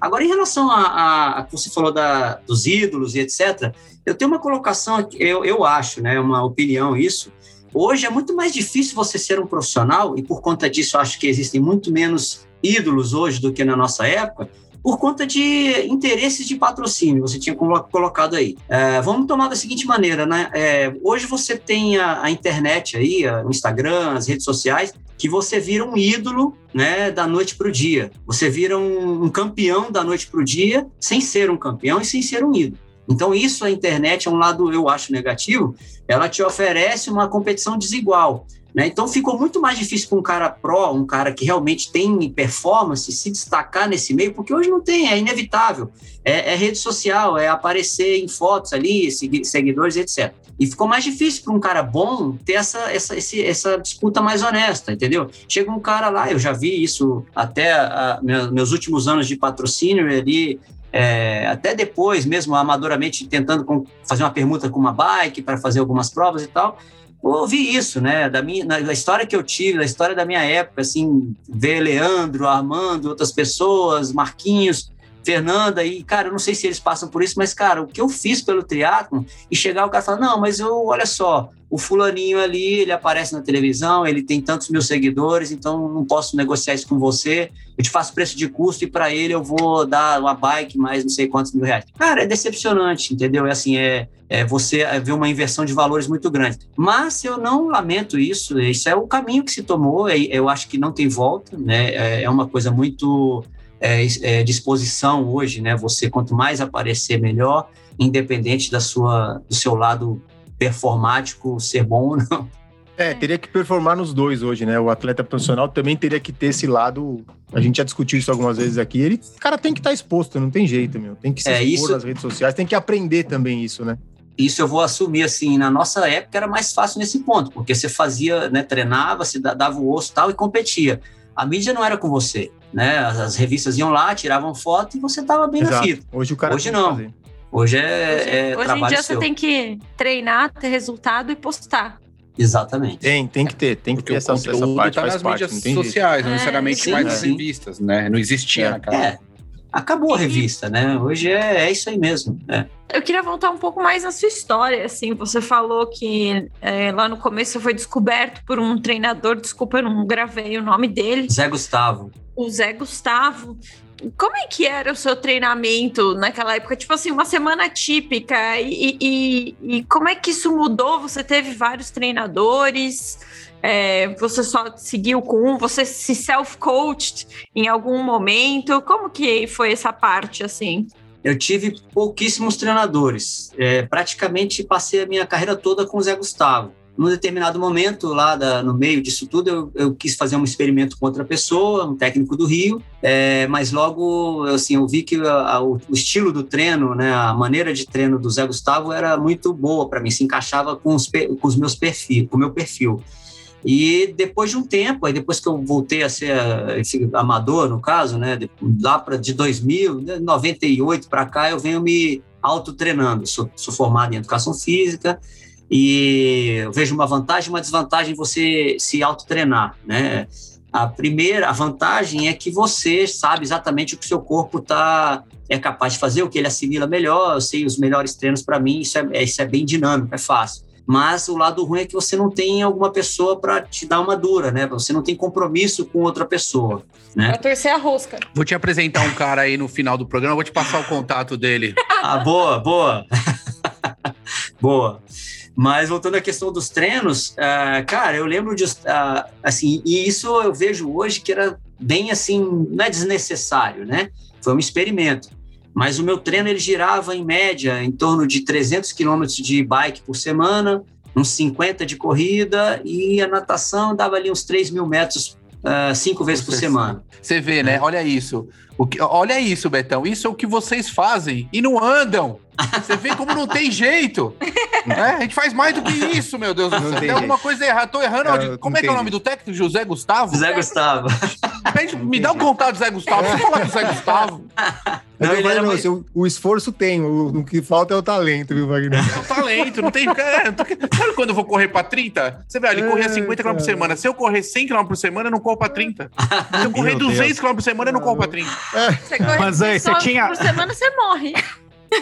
Agora, em relação a, a, a que você falou da, dos ídolos e etc., eu tenho uma colocação, eu, eu acho, né, uma opinião isso. Hoje é muito mais difícil você ser um profissional, e por conta disso acho que existem muito menos ídolos hoje do que na nossa época, por conta de interesses de patrocínio, você tinha colocado aí. É, vamos tomar da seguinte maneira, né? É, hoje você tem a, a internet aí, o Instagram, as redes sociais, que você vira um ídolo né, da noite para o dia. Você vira um, um campeão da noite para o dia, sem ser um campeão e sem ser um ídolo. Então, isso a internet é um lado, eu acho, negativo. Ela te oferece uma competição desigual. Né? Então ficou muito mais difícil para um cara pró, um cara que realmente tem performance, se destacar nesse meio, porque hoje não tem, é inevitável. É, é rede social, é aparecer em fotos ali, seguidores, etc. E ficou mais difícil para um cara bom ter essa, essa, esse, essa disputa mais honesta, entendeu? Chega um cara lá, eu já vi isso até a, meus últimos anos de patrocínio ali, é, até depois, mesmo amadoramente, tentando fazer uma permuta com uma bike para fazer algumas provas e tal ouvi isso, né? Da, minha, da história que eu tive, da história da minha época, assim, ver Leandro, Armando, outras pessoas, Marquinhos, Fernanda, e, cara, eu não sei se eles passam por isso, mas, cara, o que eu fiz pelo triatlo e chegar o cara falar, não, mas eu, olha só, o fulaninho ali, ele aparece na televisão, ele tem tantos mil seguidores, então não posso negociar isso com você, eu te faço preço de custo e para ele eu vou dar uma bike mais não sei quantos mil reais. Cara, é decepcionante, entendeu? É assim, é, é você ver uma inversão de valores muito grande. Mas eu não lamento isso, isso é o caminho que se tomou, é, eu acho que não tem volta, né? É, é uma coisa muito é, é, disposição hoje, né? Você quanto mais aparecer melhor, independente da sua do seu lado performático ser bom ou não. É, teria que performar nos dois hoje, né? O atleta profissional também teria que ter esse lado. A gente já discutiu isso algumas vezes aqui. Ele, cara, tem que estar tá exposto, não tem jeito, meu. Tem que se é, expor isso... nas redes sociais, tem que aprender também isso, né? Isso eu vou assumir assim, na nossa época era mais fácil nesse ponto, porque você fazia, né, treinava, se dava o osso tal e competia. A mídia não era com você né? As, as, revistas iam lá, tiravam foto e você estava bem Exato. na fita. Hoje o cara Hoje não. Fazer. Hoje é, é Hoje em dia seu. você tem que treinar, ter resultado e postar. Exatamente. Tem, tem que ter, tem que Porque ter essa, essa parte. Tá nas parte, mídias sociais, não é, necessariamente sim, mais nas revistas, né? Não existia é. naquela. É. Acabou a revista, né? Hoje é, é isso aí mesmo. É. Eu queria voltar um pouco mais na sua história, assim, você falou que é, lá no começo foi descoberto por um treinador, desculpa, eu não gravei o nome dele. Zé Gustavo. O Zé Gustavo. Como é que era o seu treinamento naquela época? Tipo assim, uma semana típica. E, e, e como é que isso mudou? Você teve vários treinadores? É, você só seguiu com um? Você se self-coached em algum momento? Como que foi essa parte, assim? Eu tive pouquíssimos treinadores. É, praticamente passei a minha carreira toda com o Zé Gustavo. Num determinado momento, lá da, no meio disso tudo, eu, eu, quis fazer um experimento com outra pessoa, um técnico do Rio, é, mas logo assim, eu vi que a, a, o estilo do treino, né, a maneira de treino do Zé Gustavo era muito boa para mim, se encaixava com os, com os meus perfis, com o meu perfil. E depois de um tempo, aí depois que eu voltei a ser esse amador, no caso, né, lá para de 2000, 98 para cá, eu venho me autotreinando. Sou, sou formado em educação física e eu vejo uma vantagem e uma desvantagem em você se autotreinar, né? A primeira, a vantagem é que você sabe exatamente o que o seu corpo tá é capaz de fazer, o que ele assimila melhor. Eu sei os melhores treinos para mim, isso é, isso é bem dinâmico, é fácil. Mas o lado ruim é que você não tem alguma pessoa para te dar uma dura, né? Você não tem compromisso com outra pessoa, né? Pra torcer a rosca. Vou te apresentar um cara aí no final do programa, vou te passar o contato dele. ah, boa, boa. boa. Mas voltando à questão dos treinos, uh, cara, eu lembro de, uh, assim, e isso eu vejo hoje que era bem assim, não é desnecessário, né? Foi um experimento. Mas o meu treino ele girava em média em torno de 300 quilômetros de bike por semana, uns 50 de corrida e a natação dava ali uns 3 mil metros uh, cinco vezes por semana. Você vê, né? Olha isso. O que, olha isso, Betão. Isso é o que vocês fazem e não andam. Você vê como não tem jeito. É, a gente faz mais do que isso, meu Deus do céu. Tem, tem alguma coisa errada. Tô errando. É, como é que é o nome do técnico? José Gustavo? José Gustavo. Pede, me dá um contato do Zé Gustavo. Eu falar com o Zé Gustavo. Não, ele mais... o, o, esforço tem, o, o, que falta é o talento, viu, Wagner? É o talento, não tem. É, tô... Sabe quando eu vou correr pra 30? Você vê, ele é, corria 50 km por semana. Se eu correr 100 km por semana, eu não corro pra 30. Se eu correr 200 km por semana, eu não corro pra 30. É. Você corre Mas aí, você tinha. Por semana, você morre.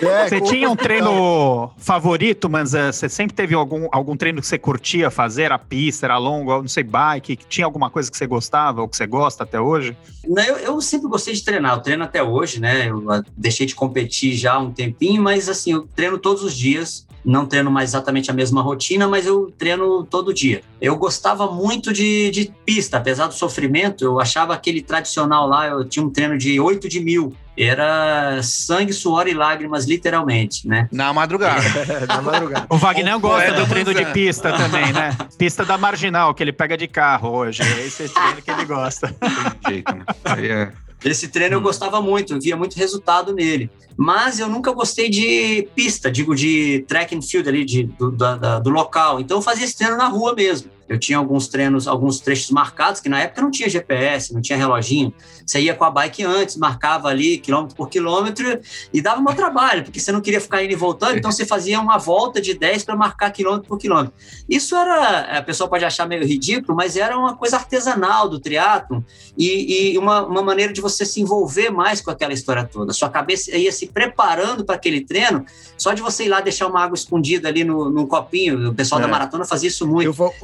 É, você tinha um treino favorito, mas uh, você sempre teve algum, algum treino que você curtia fazer? Era pista, era longo, não sei, bike? Tinha alguma coisa que você gostava ou que você gosta até hoje? Não, eu, eu sempre gostei de treinar, eu treino até hoje, né? Eu uh, deixei de competir já há um tempinho, mas assim, eu treino todos os dias não treino mais exatamente a mesma rotina, mas eu treino todo dia. Eu gostava muito de, de pista, apesar do sofrimento, eu achava aquele tradicional lá, eu tinha um treino de 8 de mil, era sangue, suor e lágrimas, literalmente, né? Na madrugada. Na madrugada. O Wagner gosta do treino de pista também, né? Pista da marginal, que ele pega de carro hoje. É esse treino que ele gosta. Tem jeito, né? Esse treino eu hum. gostava muito, eu via muito resultado nele. Mas eu nunca gostei de pista, digo, de track and field ali, de, do, da, do local. Então eu fazia esse treino na rua mesmo. Eu tinha alguns treinos, alguns trechos marcados, que na época não tinha GPS, não tinha reloginho. Você ia com a bike antes, marcava ali quilômetro por quilômetro e dava um trabalho, porque você não queria ficar indo e voltando, então você fazia uma volta de 10 para marcar quilômetro por quilômetro. Isso era, a pessoa pode achar meio ridículo, mas era uma coisa artesanal do triatlo e, e uma, uma maneira de você se envolver mais com aquela história toda. Sua cabeça ia se preparando para aquele treino, só de você ir lá deixar uma água escondida ali no, no copinho. O pessoal é. da maratona fazia isso muito. Eu vou,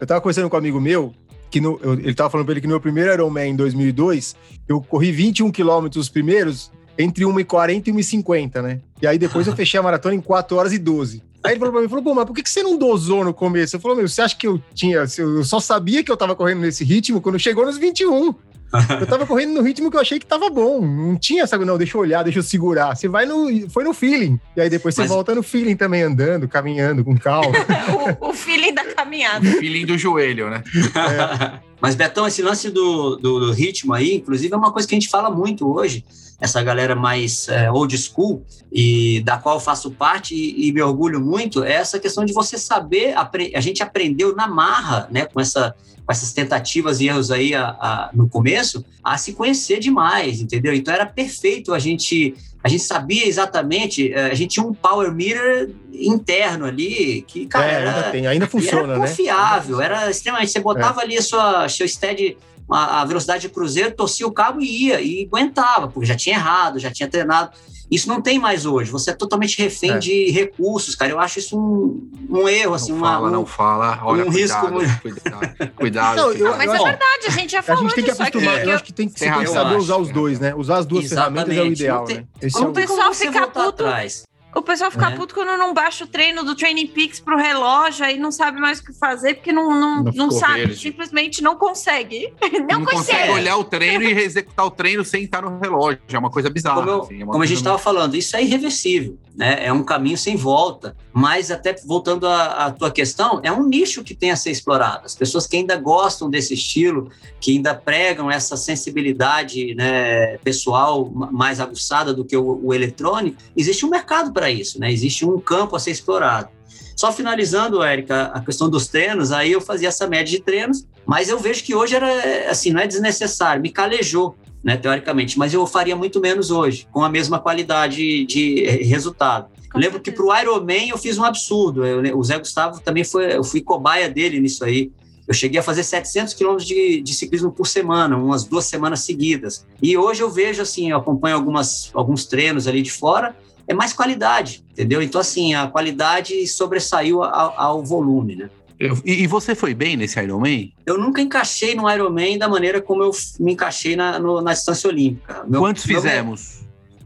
Eu tava conversando com um amigo meu, que no, eu, ele tava falando pra ele que no meu primeiro Ironman em 2002, eu corri 21 quilômetros os primeiros, entre 1h40 e 1h50, né? E aí depois eu fechei a maratona em 4 horas e 12. Aí ele falou pra mim, falou, pô, mas por que você não dosou no começo? Eu falei, meu, você acha que eu tinha, eu só sabia que eu tava correndo nesse ritmo quando chegou nos 21 eu tava correndo no ritmo que eu achei que tava bom. Não tinha essa, não, deixa eu olhar, deixa eu segurar. Você vai no. Foi no feeling. E aí depois você Mas... volta no feeling também, andando, caminhando, com calma. o, o, feeling da caminhada. O feeling do joelho, né? É. Mas, Betão, esse lance do, do, do, ritmo aí, inclusive, é uma coisa que a gente fala muito hoje. Essa galera mais é, old school, e da qual eu faço parte e, e, me orgulho muito, é essa questão de você saber. A gente aprendeu na marra, né, com essa com essas tentativas e erros aí a, a, no começo, a se conhecer demais, entendeu? Então era perfeito a gente a gente sabia exatamente, eh, a gente tinha um power meter interno ali que, cara, é, ainda, era, tem, ainda funciona, era né? confiável, né? era extremamente, você botava é. ali a sua seu stead a, a velocidade de cruzeiro, torcia o cabo e ia, e aguentava, porque já tinha errado, já tinha treinado. Isso não tem mais hoje. Você é totalmente refém é. de recursos, cara. Eu acho isso um, um erro, assim, não uma, fala, um, não fala. Olha, um cuidado, risco. Cuidado, cuidado. Não, eu, mas eu, é verdade, a gente já falou A gente tem que acostumar. Aqui. Eu acho que tem, tem que saber usar os dois, né? Usar as duas Exatamente. ferramentas é o ideal, não tem, né? Esse é o pessoal ficar puto. Atrás. O pessoal fica É. puto quando não baixa o treino do Training Peaks pro relógio, aí não sabe mais o que fazer, porque não, não, Não não, sabe, verde. simplesmente não consegue. Não, Não consegue. consegue olhar o treino e executar o treino sem estar no relógio. É uma coisa bizarra. Como, eu- assim, é como a gente estava falando, isso é irreversível, né? É um caminho sem volta. Mas até voltando à, à tua questão, é um nicho que tem a ser explorado. As pessoas que ainda gostam desse estilo, que ainda pregam essa sensibilidade né, pessoal ma- mais aguçada do que o, o eletrônico, existe um mercado para isso, né? Existe um campo a ser explorado. Só finalizando, Érica, a questão dos treinos, aí eu fazia essa média de treinos, mas eu vejo que hoje era assim, não é desnecessário, me calejou né, teoricamente, mas eu faria muito menos hoje, com a mesma qualidade de resultado. Com Lembro que para o Ironman eu fiz um absurdo. Eu- o Zé Gustavo também foi, eu fui cobaia dele nisso aí. Eu cheguei a fazer 700 quilômetros de, de ciclismo por semana, umas duas semanas seguidas. E hoje eu vejo assim, eu acompanho algumas, alguns treinos ali de fora, é mais qualidade, entendeu? Então assim, a qualidade sobressaiu ao, ao volume, né? Eu- e, e você foi bem nesse Ironman? Eu nunca encaixei no Ironman da maneira como eu me encaixei na, no- na distância olímpica. Meu- Quantos meu- fizemos?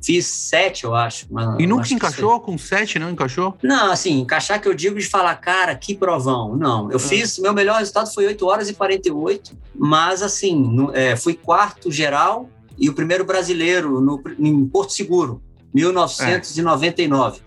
Fiz sete, eu acho. E nunca encaixou? Com sete não encaixou? Não, assim, encaixar que eu digo de falar, cara, que provão. Não, eu fiz, meu melhor resultado foi 8 horas e 48, mas assim, no- é, fui quarto geral e o primeiro brasileiro no, em Porto Seguro, 1999.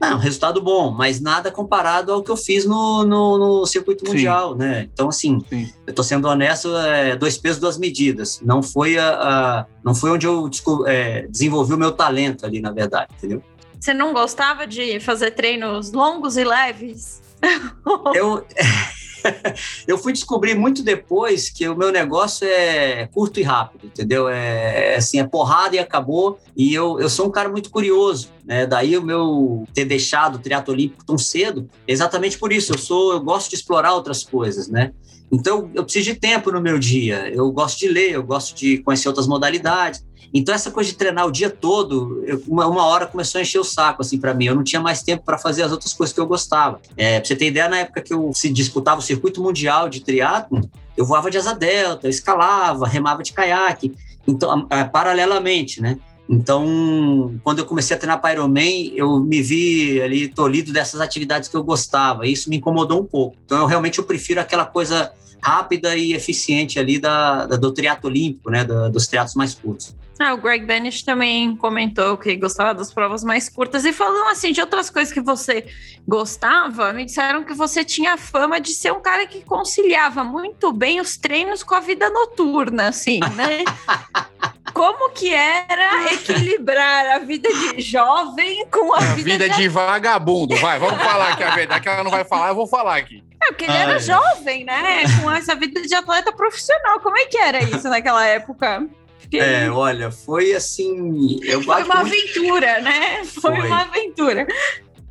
Não, resultado bom, mas nada comparado ao que eu fiz no, no, no circuito Sim. mundial, né? Então, assim, Sim. eu tô sendo honesto, é, dois pesos, duas medidas. Não foi, a, a- não foi onde eu é, desenvolvi o meu talento ali, na verdade, entendeu? Você não gostava de fazer treinos longos e leves? Eu, eu fui descobrir muito depois que o meu negócio é curto e rápido, entendeu? É, é assim, é porrada e acabou. E eu, eu sou um cara muito curioso, né? Daí o meu ter deixado o triatlo olímpico tão cedo, exatamente por isso. Eu sou, eu gosto de explorar outras coisas, né? Então eu preciso de tempo no meu dia. Eu gosto de ler, eu gosto de conhecer outras modalidades. Então essa coisa de treinar o dia todo, uma, uma hora começou a encher o saco assim para mim. Eu não tinha mais tempo para fazer as outras coisas que eu gostava. É, pra você ter ideia, na época que eu se disputava o circuito mundial de triatlo, eu voava de asa delta, eu escalava, remava de caiaque. Então, paralelamente, né? Então, quando eu comecei a treinar para Ironman, eu me vi ali tolhido dessas atividades que eu gostava. E isso me incomodou um pouco. Então, eu realmente eu prefiro aquela coisa rápida e eficiente ali da, da- do triatlo olímpico, né? Da- dos triatlos mais curtos. Ah, o Greg Banish também comentou que gostava das provas mais curtas e falando assim de outras coisas que você gostava, me disseram que você tinha a fama de ser um cara que conciliava muito bem os treinos com a vida noturna, assim, né? Como que era equilibrar a vida de jovem com a A vida, vida de... de vagabundo, vai, vamos falar aqui a verdade, que ela não vai falar, eu vou falar aqui. É, porque ele era Ai. jovem, né? Com essa vida de atleta profissional. Como é que era isso naquela época? É, olha, foi assim. Eu foi uma muito- aventura, né? Foi, Foi. uma aventura.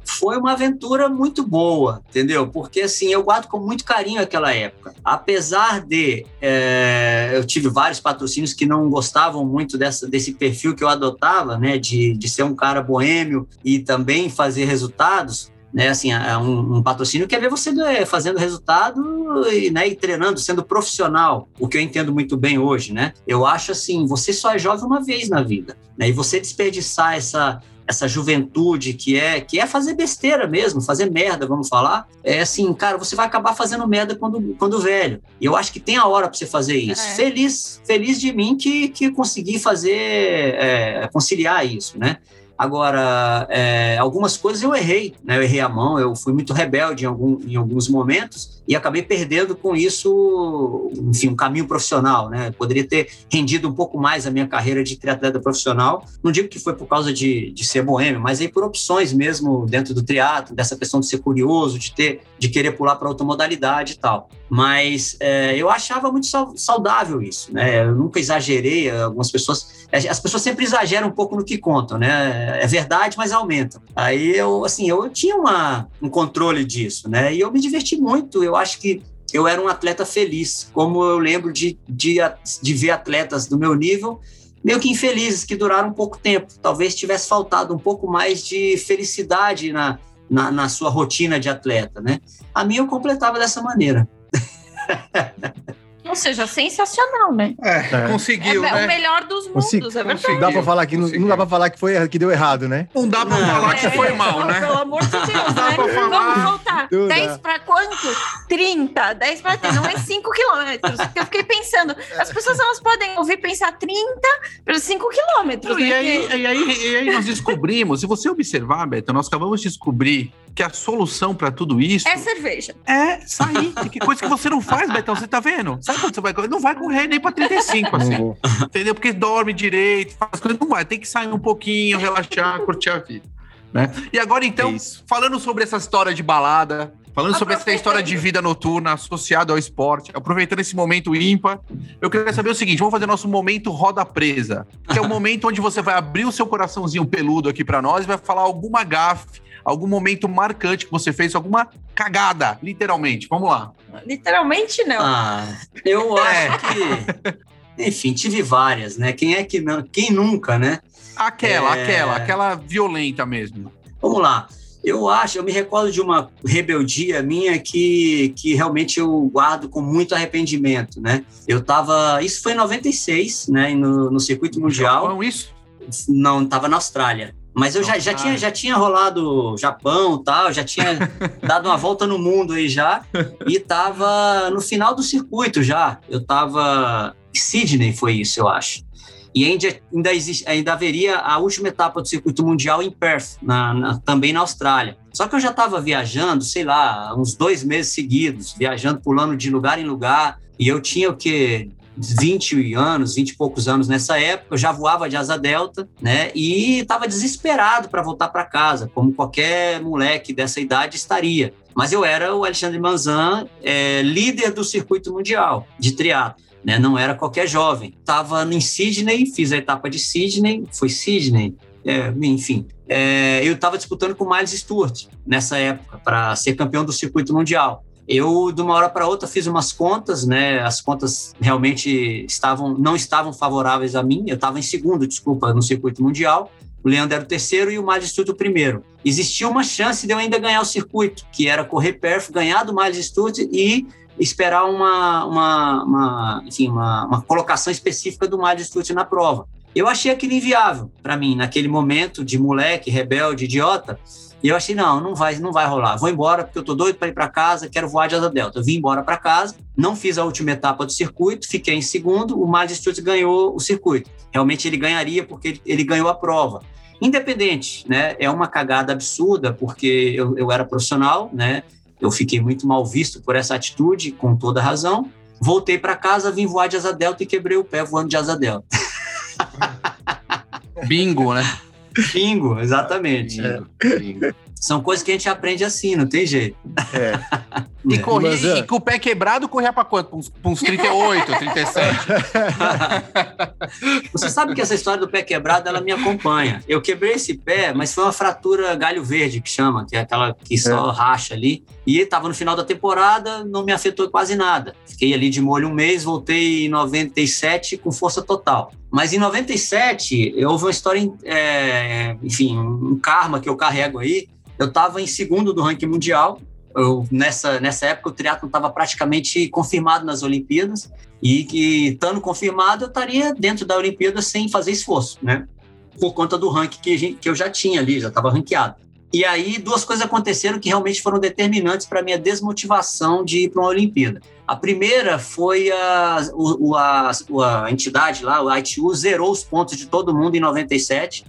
foi uma aventura muito boa, entendeu? Porque assim, eu guardo com muito carinho aquela época. Apesar de é, eu tive vários patrocínios que não gostavam muito dessa, desse perfil que eu adotava, né? De, de ser um cara boêmio e também fazer resultados. Né, assim, é um, um patrocínio quer ver você é, fazendo resultado e, né, e treinando, sendo profissional, o que eu entendo muito bem hoje, né? Eu acho assim, você só é jovem uma vez na vida, né? E você desperdiçar essa essa juventude que é que é fazer besteira mesmo, fazer merda, vamos falar. É assim, cara, você vai acabar fazendo merda quando, quando velho. E eu acho que tem a hora para você fazer isso. É. Feliz, feliz de mim que, que consegui fazer, é, conciliar isso, né? Agora, é, algumas coisas eu errei, né? Eu errei a mão, eu fui muito rebelde em, algum, em alguns momentos e acabei perdendo com isso, enfim, um caminho profissional, né? Poderia ter rendido um pouco mais a minha carreira de triatleta profissional. Não digo que foi por causa de, de ser boêmio, mas aí por opções mesmo dentro do triatlo, dessa questão de ser curioso, de ter, de querer pular para outra modalidade e tal. Mas é, eu achava muito sau- saudável isso, né? Eu nunca exagerei. Algumas pessoas, as pessoas sempre exageram um pouco no que contam, né? É verdade, mas aumenta. Aí eu, assim, eu tinha uma, um controle disso, né? E eu me diverti muito. Eu acho que eu era um atleta feliz, como eu lembro de, de, de ver atletas do meu nível meio que infelizes, que duraram pouco tempo. Talvez tivesse faltado um pouco mais de felicidade na, na, na sua rotina de atleta, né? A minha eu completava dessa maneira. seja, sensacional, né? É, É. conseguiu, é né? o melhor dos mundos, Consegui- é verdade. consegui. Dá pra falar que não, não dá pra falar que, foi, que deu errado, né? Não dá pra Não, falar que É, foi mal, né? Pelo amor de Deus, né? Vamos voltar. Não dá. 10 para quanto? 30. 10 para 30. Não é 5 quilômetros. Porque eu fiquei pensando, as pessoas elas podem ouvir pensar 30 pelos 5 quilômetros. Não, e, né? aí, e, aí, e aí nós descobrimos, se você observar, Beto, nós acabamos de descobrir que a solução para tudo isso É cerveja. é sair. Que coisa que você não faz, Betão, você tá vendo? Sabe quando você vai correr? Não vai correr nem para 35, Não assim. Entendeu? Porque dorme direito, faz coisas, não vai. Tem que sair um pouquinho, relaxar, curtir a vida. Né? E agora, então, É isso. falando sobre essa história de balada, falando sobre essa história de vida noturna associada ao esporte, aproveitando esse momento ímpar, eu queria saber o seguinte: vamos fazer nosso momento roda presa, que é o momento onde você vai abrir o seu coraçãozinho peludo aqui para nós e vai falar alguma gafe, algum momento marcante que você fez, alguma cagada, literalmente. Vamos lá. Literalmente não. Ah, eu acho que. Enfim, tive várias, né? Quem é que não. Quem nunca, né? Aquela, É. aquela, aquela violenta mesmo. Vamos lá. Eu acho, eu me recordo de uma rebeldia minha que, que realmente eu guardo com muito arrependimento, né? Eu tava. Isso foi em 96, né? No, no circuito mundial. Japão, isso? Não, tava na Austrália. Mas eu já, já, tinha, já tinha rolado Japão tal, já tinha dado uma volta no mundo aí já. E tava no final do circuito já. Eu tava. Sydney foi isso, eu acho. E ainda, ainda, existe, ainda haveria a última etapa do circuito mundial em Perth, na, na- também na Austrália. Só que eu já estava viajando, sei lá, uns dois meses seguidos, viajando, pulando de lugar em lugar. E eu tinha o quê? 20 anos, 20 e poucos anos nessa época, eu já voava de asa delta, né? E estava desesperado para voltar para casa, como qualquer moleque dessa idade estaria. Mas eu era o Alexandre Manzan, é, líder do circuito mundial de triatlo. Né, não era qualquer jovem. Estava em Sydney, fiz a etapa de Sydney, foi Sydney, é, enfim. É, eu estava disputando com o Miles Stewart nessa época para ser campeão do circuito mundial. Eu, de uma hora para outra, fiz umas contas, né? As contas realmente estavam, não estavam favoráveis a mim. Eu estava em segundo, desculpa, no circuito mundial. O Leandro era o terceiro e o Miles o primeiro. Existia uma chance de eu ainda ganhar o circuito, que era correr perto, ganhar do Miles e esperar uma, uma, uma, enfim, uma, uma colocação específica do Miles na prova. Eu achei aquilo inviável para mim, naquele momento de moleque, rebelde, idiota. E eu achei, não, não vai, não vai rolar. Vou embora porque eu tô doido para ir para casa, quero voar de asa delta. Eu vim embora para casa, não fiz a última etapa do circuito, fiquei em segundo, o Stewart ganhou o circuito. Realmente ele ganharia porque ele, ele ganhou a prova. Independente, né? É uma cagada absurda porque eu, eu era profissional, né? Eu fiquei muito mal visto por essa atitude, com toda razão. Voltei para casa, vim voar de asa delta e quebrei o pé voando de asa delta. Bingo, né? Bingo, exatamente. Bingo, bingo. São coisas que a gente aprende assim, não tem jeito. É. E, É. corria, Mas, é. e com o pé quebrado, corria pra quanto? Pra uns, pra uns 38, 37? Você sabe que essa história do pé quebrado, ela me acompanha. Eu quebrei esse pé, mas foi uma fratura galho verde, que chama, que é aquela que só racha ali. E estava no final da temporada, não me afetou quase nada. Fiquei ali de molho um mês, voltei em 97 com força total. Mas em 97, houve uma história, é, enfim, um karma que eu carrego aí. Eu estava em segundo do ranking mundial. Eu, nessa, nessa época, o triatlo estava praticamente confirmado nas Olimpíadas e que, estando confirmado, eu estaria dentro da Olimpíada sem fazer esforço, né? Por conta do ranking que, a que eu já tinha ali, já estava ranqueado. E aí, duas coisas aconteceram que realmente foram determinantes para a minha desmotivação de ir para uma Olimpíada. A primeira foi a, o- a, a entidade lá, o ITU, zerou os pontos de todo mundo em 97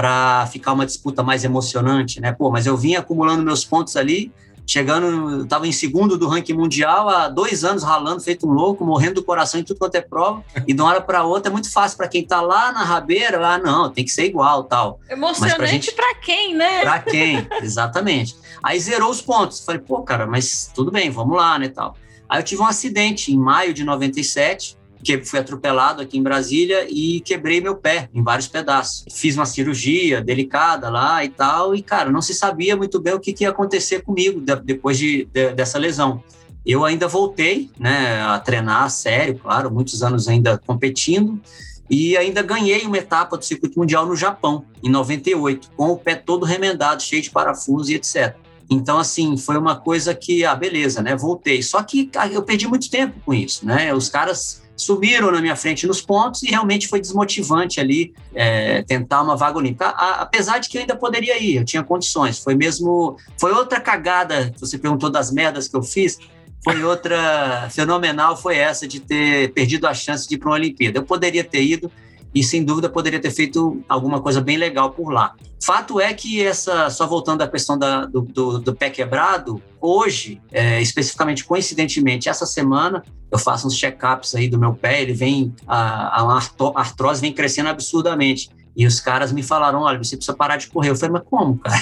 para ficar uma disputa mais emocionante, né? Pô, mas eu vim acumulando meus pontos ali, chegando, estava em segundo do ranking mundial há dois anos ralando, feito um louco, morrendo do coração em tudo quanto é prova, e de uma hora para outra é muito fácil para quem está lá na rabeira, lá não, tem que ser igual, tal. Emocionante gente- pra quem, né? Pra quem? Exatamente. Aí zerou os pontos. Falei, pô, cara, mas tudo bem, vamos lá, né, tal. Aí eu tive um acidente em maio de 97, que fui atropelado aqui em Brasília e quebrei meu pé em vários pedaços. Fiz uma cirurgia delicada lá e tal, e, cara, não se sabia muito bem o que, que ia acontecer comigo de- depois de, de- dessa lesão. Eu ainda voltei, né, a treinar a sério, claro, muitos anos ainda competindo, e ainda ganhei uma etapa do circuito mundial no Japão, em 98, com o pé todo remendado, cheio de parafusos e etc. Então, assim, foi uma coisa que, ah, beleza, né? Voltei. Só que eu perdi muito tempo com isso, né? Os caras subiram na minha frente nos pontos e realmente foi desmotivante ali é, tentar uma vaga olímpica. A, apesar de que eu ainda poderia ir, eu tinha condições. Foi mesmo. Foi outra cagada, você perguntou das merdas que eu fiz. Foi outra fenomenal, foi essa de ter perdido a chance de ir para uma Olimpíada. Eu poderia ter ido, e sem dúvida poderia ter feito alguma coisa bem legal por lá. Fato é que essa, só voltando à questão da, do, do, do, pé quebrado, hoje, é, especificamente coincidentemente, essa semana, eu faço uns check-ups aí do meu pé, ele vem, a, a artrose vem crescendo absurdamente. E os caras me falaram: olha, você precisa parar de correr. Eu falei, mas como, cara?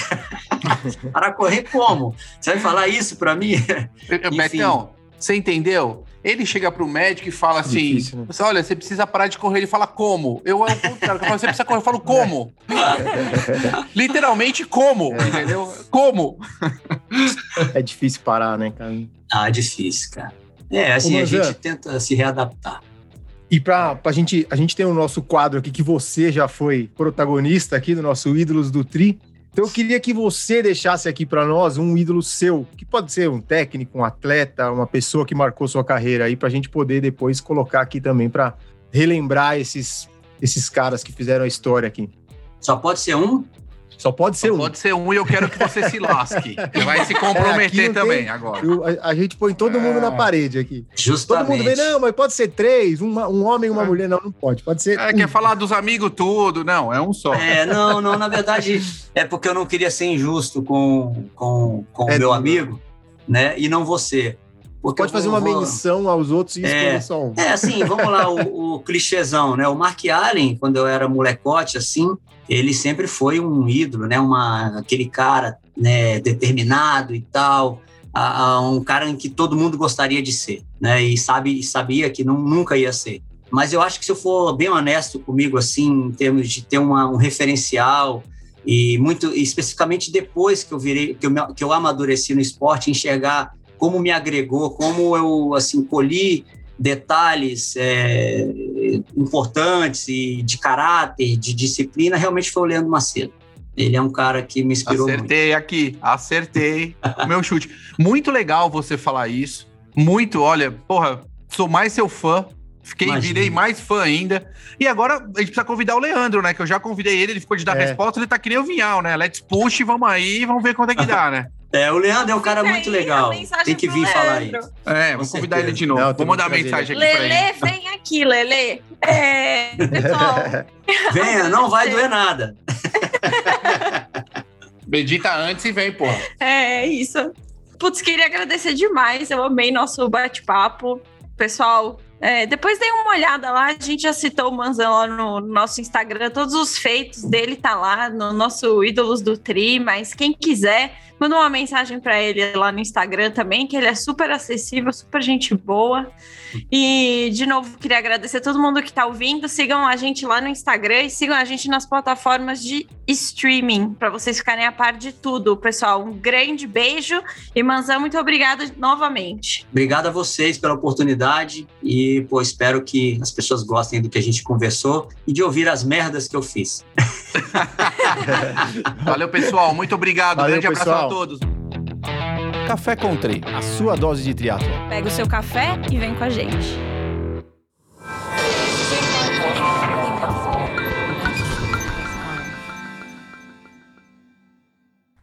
parar de correr como? Você vai falar isso para mim? Betão, você entendeu? Ele chega pro médico e fala assim: Difícil, né? olha, você precisa parar de correr. Ele fala, como? Eu é o contrário. Eu falo, você precisa correr. Eu falo, como? Literalmente, como? É. Entendeu? Como? É difícil parar, né, cara? Ah, é difícil, cara. É, assim, Ô, a gente tenta se readaptar. E para a gente, a gente tem o nosso quadro aqui que você já foi protagonista aqui do nosso Ídolos do Tri. Então eu queria que você deixasse aqui para nós um ídolo seu, que pode ser um técnico, um atleta, uma pessoa que marcou sua carreira aí, para a gente poder depois colocar aqui também para relembrar esses, esses caras que fizeram a história aqui. Só pode ser um? Só pode ser Só um. Pode ser um e eu quero que você se lasque. Você vai se comprometer é, também tem, agora. a, a, gente põe todo mundo é. na parede aqui. Justamente. Todo mundo vem, não, mas pode ser três, uma, um homem e uma é. mulher. Não, não pode. Pode ser. É, um. quer falar dos amigos tudo. Não, é um só. É, não, não, na verdade, é porque eu não queria ser injusto com, com, com o é meu amigo, né? E não você. Porque Pode fazer vou, uma menção aos outros e escolher é, só um. É, assim, vamos lá, o, o clichêzão, né? O Mark Allen, quando eu era molecote, assim, ele sempre foi um ídolo, né? Uma, aquele cara né, determinado e tal, a, a um cara em que todo mundo gostaria de ser, né? E sabe, sabia que não, nunca ia ser. Mas eu acho que se eu for bem honesto comigo, assim, em termos de ter uma, um referencial e muito especificamente depois que eu virei, que eu, que eu amadureci no esporte, enxergar como me agregou, como eu assim colhi detalhes é, importantes e de caráter, de disciplina, realmente foi o Leandro Macedo. Ele é um cara que me inspirou acertei muito. aqui, acertei o meu chute. Muito legal você falar isso. Muito, olha, porra, sou mais seu fã. Fiquei, Imagina. virei mais fã ainda. E agora a gente precisa convidar o Leandro, né? Que eu já convidei ele, ele ficou de dar é. resposta, ele tá que nem o Vinhal, né? Let's push, vamos aí, vamos ver quanto é que dá, né? É, o Leandro é um cara muito legal. Tem que vir falar isso. É, vou convidar ele de novo. Não, vou mandar mensagem aqui Lelê, pra ele. vem aqui, Lelê. É, pessoal. Venha, não vai doer nada. Medita antes e vem, porra. É, isso. Putz, queria agradecer demais. Eu amei nosso bate-papo. Pessoal, é, depois dei uma olhada lá, a gente já citou o Manzão lá no, nosso Instagram, todos os feitos dele tá lá no nosso Ídolos do Tri, mas quem quiser, manda uma mensagem para ele lá no Instagram também, que ele é super acessível, super gente boa. E, de novo, queria agradecer a todo mundo que está ouvindo. Sigam a gente lá no Instagram e sigam a gente nas plataformas de streaming, para vocês ficarem a par de tudo. Pessoal, um grande beijo e Manzão, muito obrigada novamente. Obrigado a vocês pela oportunidade e, pô, espero que as pessoas gostem do que a gente conversou e de ouvir as merdas que eu fiz. Valeu, pessoal. Muito obrigado. Valeu, grande pessoal. abraço a todos. Café Country, a sua dose de triatlo. Pega o seu café e vem com a gente.